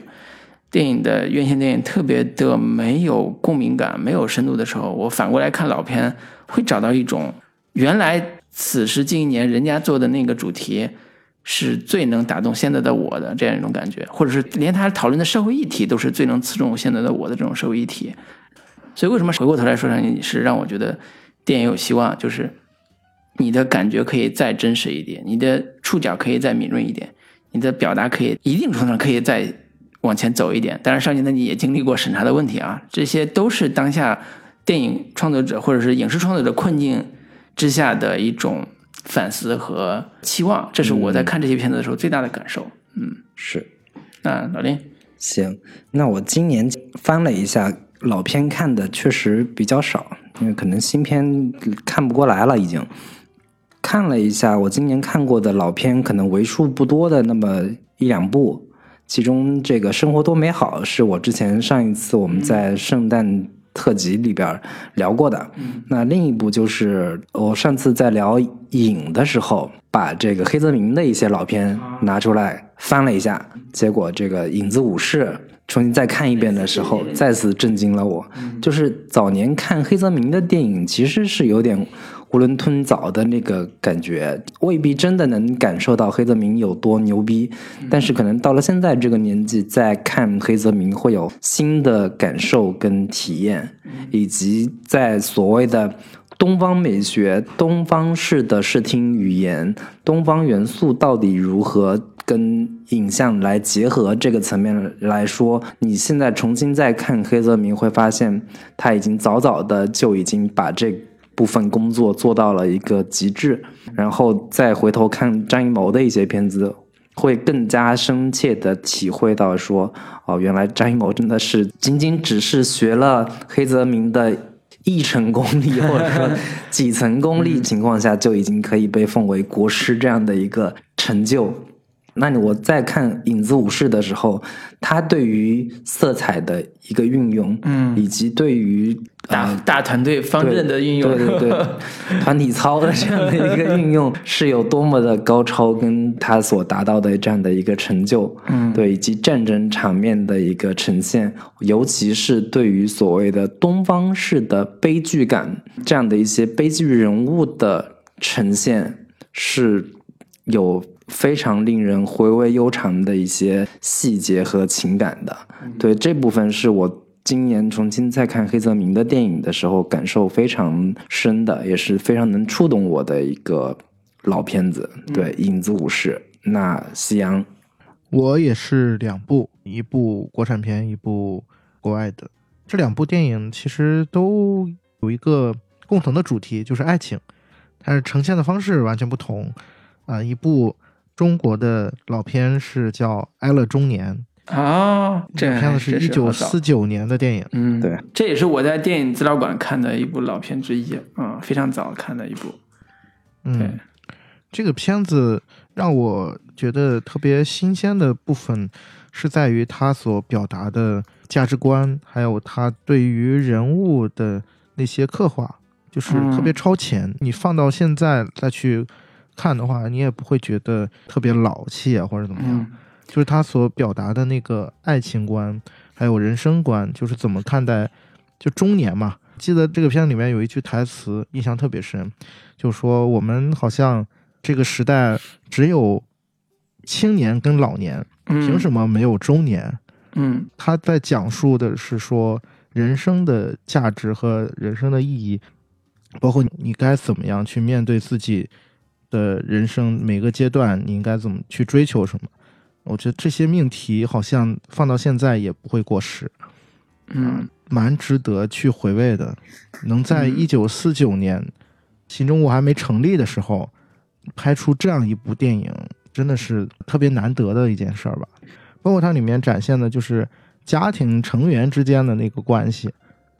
电影的院线电影特别的没有共鸣感、没有深度的时候，我反过来看老片，会找到一种原来此时近一年人家做的那个主题。是最能打动现在的我的这样一种感觉，或者是连他讨论的社会议题都是最能刺中现在的我的这种社会议题。所以为什么回过头来说上你是让我觉得电影有希望，就是你的感觉可以再真实一点，你的触角可以再敏锐一点，你的表达可以一定程度上可以再往前走一点。当然，少年的你也经历过审查的问题啊，这些都是当下电影创作者或者是影视创作者困境之下的一种。反思和期望，这是我在看这些片子的时候最大的感受。嗯，是。那老林，行，那我今年翻了一下老片，看的确实比较少，因为可能新片看不过来了，已经。看了一下我今年看过的老片，可能为数不多的那么一两部，其中这个《生活多美好》是我之前上一次我们在圣诞。特辑里边聊过的，那另一部就是我上次在聊影的时候，把这个黑泽明的一些老片拿出来翻了一下，结果这个《影子武士》重新再看一遍的时候，再次震惊了我。就是早年看黑泽明的电影，其实是有点。囫囵吞枣的那个感觉，未必真的能感受到黑泽明有多牛逼，但是可能到了现在这个年纪，再看黑泽明会有新的感受跟体验，以及在所谓的东方美学、东方式的视听语言、东方元素到底如何跟影像来结合这个层面来说，你现在重新再看黑泽明，会发现他已经早早的就已经把这。部分工作做到了一个极致，然后再回头看张艺谋的一些片子，会更加深切的体会到说，哦，原来张艺谋真的是仅仅只是学了黑泽明的一成功力，或者说几层功力情况下，就已经可以被奉为国师这样的一个成就。那我在看《影子武士》的时候，他对于色彩的一个运用，嗯，以及对于大大团队方阵的运用，对对对，团体操的这样的一个运用是有多么的高超，跟他所达到的这样的一个成就，嗯，对，以及战争场面的一个呈现，尤其是对于所谓的东方式的悲剧感这样的一些悲剧人物的呈现是有。非常令人回味悠长的一些细节和情感的。对这部分是我今年重新再看黑泽明的电影的时候感受非常深的，也是非常能触动我的一个老片子。对，《影子武士》那夕阳，我也是两部，一部国产片，一部国外的。这两部电影其实都有一个共同的主题，就是爱情，但是呈现的方式完全不同。啊、一部中国的老片是叫《哀乐中年》，啊，这片子是一九四九年的电影。嗯，对，这也是我在电影资料馆看的一部老片之一，嗯，非常早看的一部。嗯，这个片子让我觉得特别新鲜的部分是在于它所表达的价值观，还有它对于人物的那些刻画，就是特别超前。你放到现在再去看的话，你也不会觉得特别老气啊，或者怎么样。嗯就是他所表达的那个爱情观，还有人生观，就是怎么看待就中年嘛。记得这个片里面有一句台词印象特别深，就说我们好像这个时代只有青年跟老年，凭什么没有中年？嗯他在讲述的是说人生的价值和人生的意义，包括你该怎么样去面对自己的人生每个阶段，你应该怎么去追求什么。我觉得这些命题好像放到现在也不会过时，嗯蛮值得去回味的。能在嗯一九四九年新中国还没成立的时候拍出这样一部电影，真的是特别难得的一件事儿吧。包括它里面展现的就是家庭成员之间的那个关系，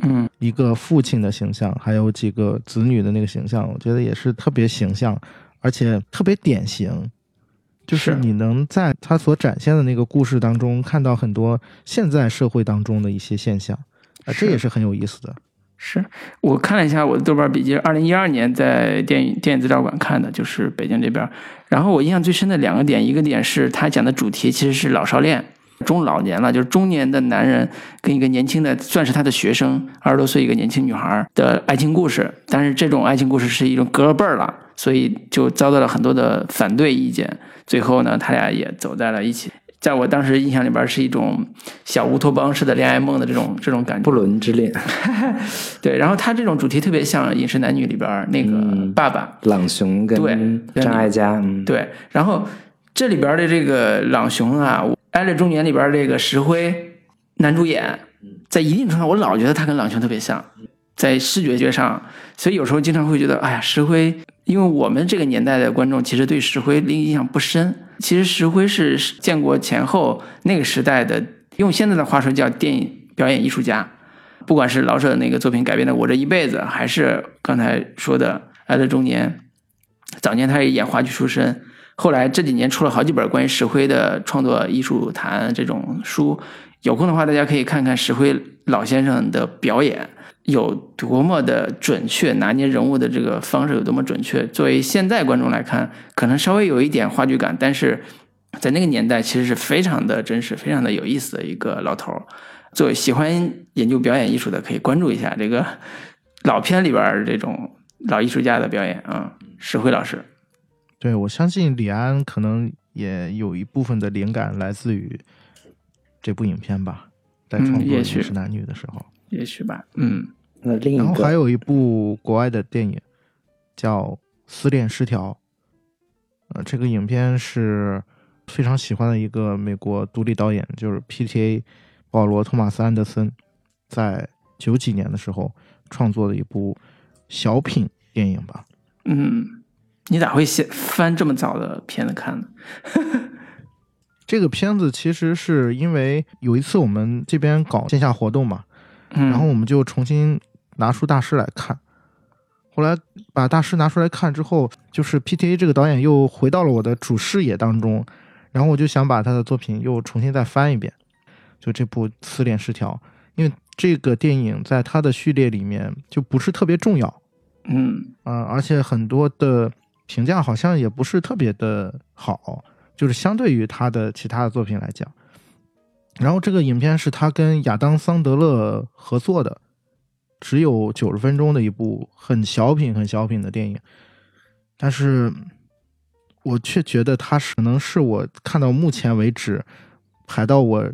嗯一个父亲的形象，还有几个子女的那个形象，我觉得也是特别形象，而且特别典型。就是是你能在他所展现的那个故事当中看到很多现在社会当中的一些现象，啊、这也是很有意思的。是我看了一下我的豆瓣笔记，二零一二年在电影电影资料馆看的，就是北京这边。然后我印象最深的两个点，一个点是他讲的主题其实是老少恋，中老年了，就是中年的男人跟一个年轻的，算是他的学生，二十多岁一个年轻女孩的爱情故事。但是这种爱情故事是一种隔了辈儿了，所以就遭到了很多的反对意见。最后呢，他俩也走在了一起。在我当时印象里边，是一种小乌托邦式的恋爱梦的这种这种感觉不。伦之恋，对，然后他这种主题特别像《饮食男女》里边那个嗯爸爸，朗雄对跟张艾嘉，嗯，对，然后这里边的这个朗雄啊，《爱乐中年》里边这个石灰男主演，在一定程度上，我老觉得他跟朗雄特别像，在视觉觉上，所以有时候经常会觉得，哎呀，石灰，因为我们这个年代的观众其实对石灰印象不深，其实石灰是建国前后那个时代的，用现在的话说叫电影表演艺术家。不管是老舍那个作品改编的《我这一辈子》，还是刚才说的《爱乐中年》，早年他也演话剧出身，后来这几年出了好几本关于石灰的创作艺术谈这种书，有空的话大家可以看看石灰老先生的表演。有多么的准确，拿捏人物的这个方式有多么准确。作为现在观众来看，可能稍微有一点话剧感，但是在那个年代其实是非常的真实、非常的有意思的一个老头儿。作为喜欢研究表演艺术的，可以关注一下这个老片里边儿这种老艺术家的表演啊，石辉老师。对我相信李安可能也有一部分的灵感来自于这部影片吧，在嗯创作《也许饮食男女》的时候。也许吧，嗯那另一然后还有一部国外的电影叫《思恋失调》，呃，这个影片是非常喜欢的一个美国独立导演，就是 P.T.A. 保罗·托马斯·安德森，在九几年的时候创作的一部小品电影吧。嗯，你咋会先翻这么早的片子看呢？这个片子其实是因为有一次我们这边搞线下活动嘛，嗯，然后我们就重新拿出大师来看。后来把大师拿出来看之后，就是 P.T.A 这个导演又回到了我的主视野当中，然后我就想把他的作品又重新再翻一遍，就这部《失恋失调》，因为这个电影在他的序列里面就不是特别重要，嗯啊、而且很多的评价好像也不是特别的好，就是相对于他的其他的作品来讲。然后这个影片是他跟亚当·桑德勒合作的，只有九十分钟的一部很小品、很小品的电影。但是我却觉得它是可能是我看到目前为止排到我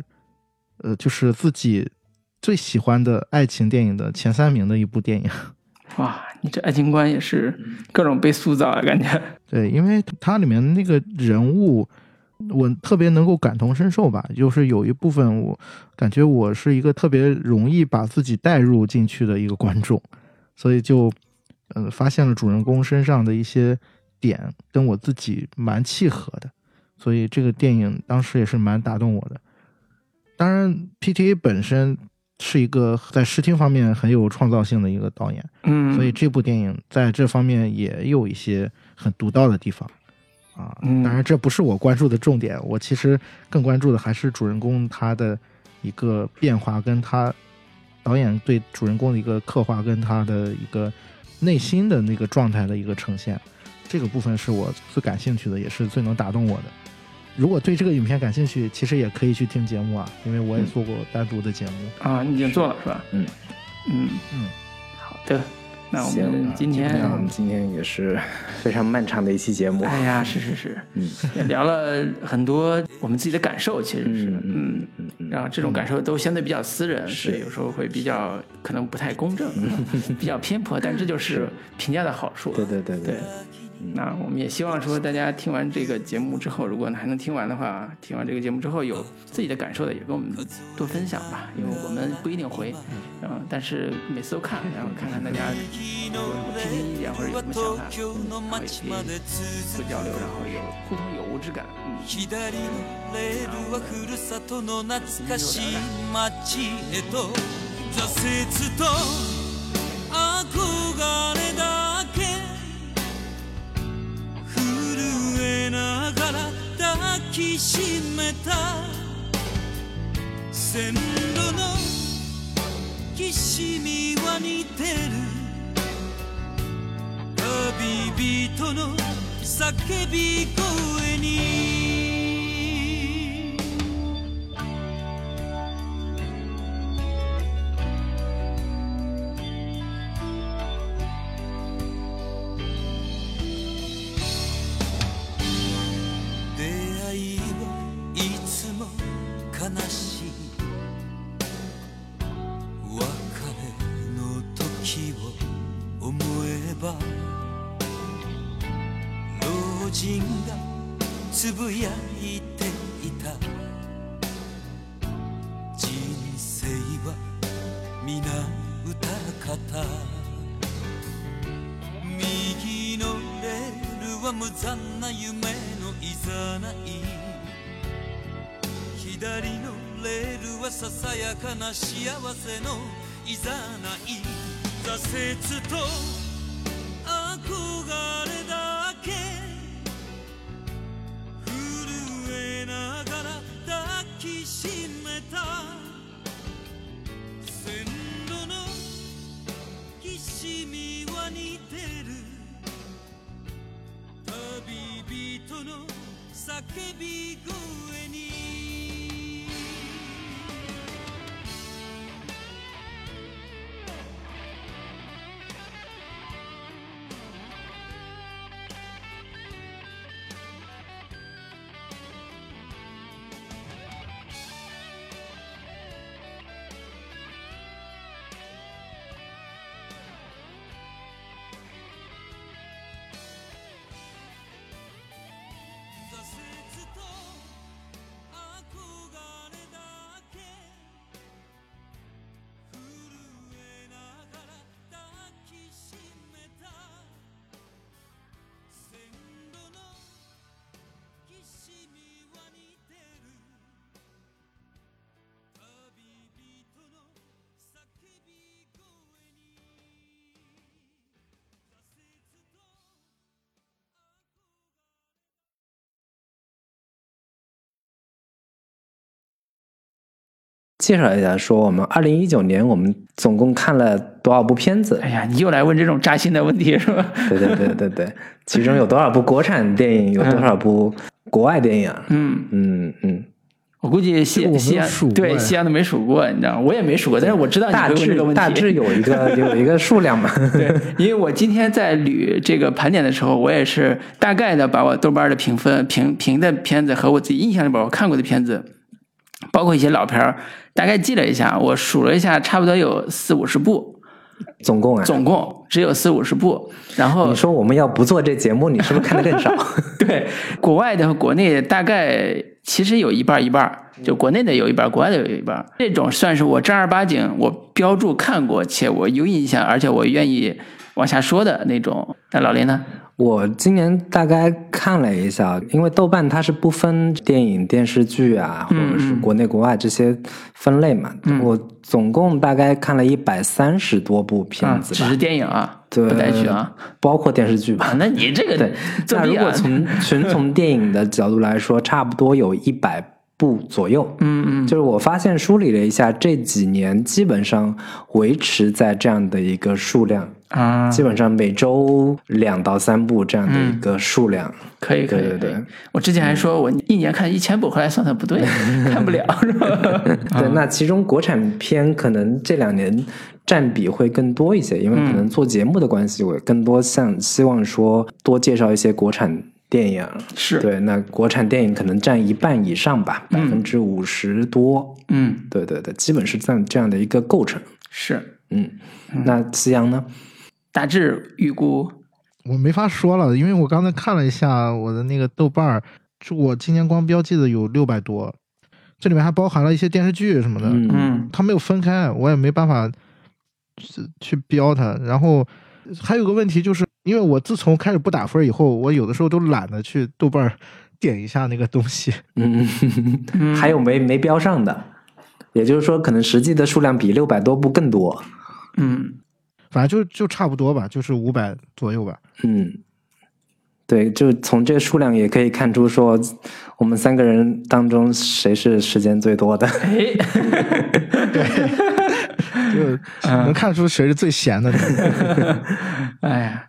呃就是自己最喜欢的爱情电影的前三名的一部电影。哇，你这爱情观也是各种被塑造啊，感觉。对，因为它里面那个人物，我特别能够感同身受吧。就是有一部分，我感觉我是一个特别容易把自己带入进去的一个观众，所以就呃发现了主人公身上的一些点跟我自己蛮契合的，所以这个电影当时也是蛮打动我的。当然，PTA 本身是一个在视听方面很有创造性的一个导演，嗯，所以这部电影在这方面也有一些很独到的地方啊。嗯当然，这不是我关注的重点，我其实更关注的还是主人公他的一个变化，跟他导演对主人公的一个刻画，跟他的一个内心的那个状态的一个呈现。这个部分是我最感兴趣的，也是最能打动我的。如果对这个影片感兴趣，其实也可以去听节目啊，因为我也做过单独的节目。啊，你已经做了是吧？嗯嗯嗯，好的。那我们今天，我们今天也是 非常漫长的一期节目。哎呀，是是是，嗯。也聊了很多我们自己的感受，其实是，嗯嗯，嗯嗯然后这种感受都相对比较私人，所以有时候会比较可能不太公正，比较偏颇，但这就是评价的好处。对对对。对，那我们也希望说，大家听完这个节目之后，如果还能听完的话，听完这个节目之后有自己的感受的，也跟我们多分享吧，因为我们不一定回，嗯，但是每次都看，然后看看大家有什么批评意见或者有什么想法，嗯然后也可以多交流，然后有互通有无之感，嗯。左の震えながら抱きしめた。線路のきしみは似てる。旅人の叫び声に。な幸せのいざない挫折と憧れだけ震えながら抱きしめた。線路のきしみは似てる。旅人の叫び声。介绍一下，说我们二零一九年我们总共看了多少部片子哎？呀，你又来问这种扎心的问题是吧？对对对对对，其中有多少部国产电影，有多少部国外电影？嗯，嗯嗯，我估计西西安对西安都没数过，你知道吗？我也没数过，但是我知道你大会问这个问题。致大致有一个 有一个数量嘛。对，因为我今天在捋这个盘点的时候，我也是大概的把我豆瓣的评分评评的片子和我自己印象里边我看过的片子，包括一些老片儿，大概记了一下，我数了一下，差不多有四五十部，总共啊，总共只有四五十部。然后你说我们要不做这节目，你是不是看的更少？对，国外的和国内的大概其实有一半儿一半儿，就国内的有一半儿，国外的有一半儿。这种算是我正儿八经我标注看过，且我有印象，而且我愿意往下说的那种。那老林呢？我今年大概看了一下，因为豆瓣它是不分电影、电视剧啊，或者是国内国外这些分类嘛。我总共大概看了一百三十多部片啊，子吧，只是电影啊，对不带剧啊。包括电视剧吧啊，。那你这个对，那如果！从 纯从电影的角度来说，差不多有一百部左右。嗯嗯，就是我发现梳理了一下，这几年基本上维持在这样的一个数量，啊，基本上每周两到三部这样的一个数量。可以可以可以对对对。我之前还说我一年看一千部，后来算算不对，看不了是吧？对，那其中国产片可能这两年占比会更多一些，因为可能做节目的关系，我更多像希望说多介绍一些国产电影。是，对，那国产电影可能占一半以上吧，百分之五十多。嗯，对对对，基本是这样这样的一个构成。是。嗯，那思阳呢？大致预估，我没法说了，因为我刚才看了一下我的那个豆瓣儿，就我今年光标记的有六百多，这里面还包含了一些电视剧什么的，嗯嗯它没有分开，我也没办法去去标它。然后还有个问题就是，因为我自从开始不打分以后，我有的时候都懒得去豆瓣点一下那个东西。嗯，还有没没标上的，也就是说，可能实际的数量比六百多部更多。嗯，反正就就差不多吧，就是五百左右吧。嗯，对，就从这个数量也可以看出，说我们三个人当中谁是时间最多的。哎，就能看出谁是最闲的。哎呀，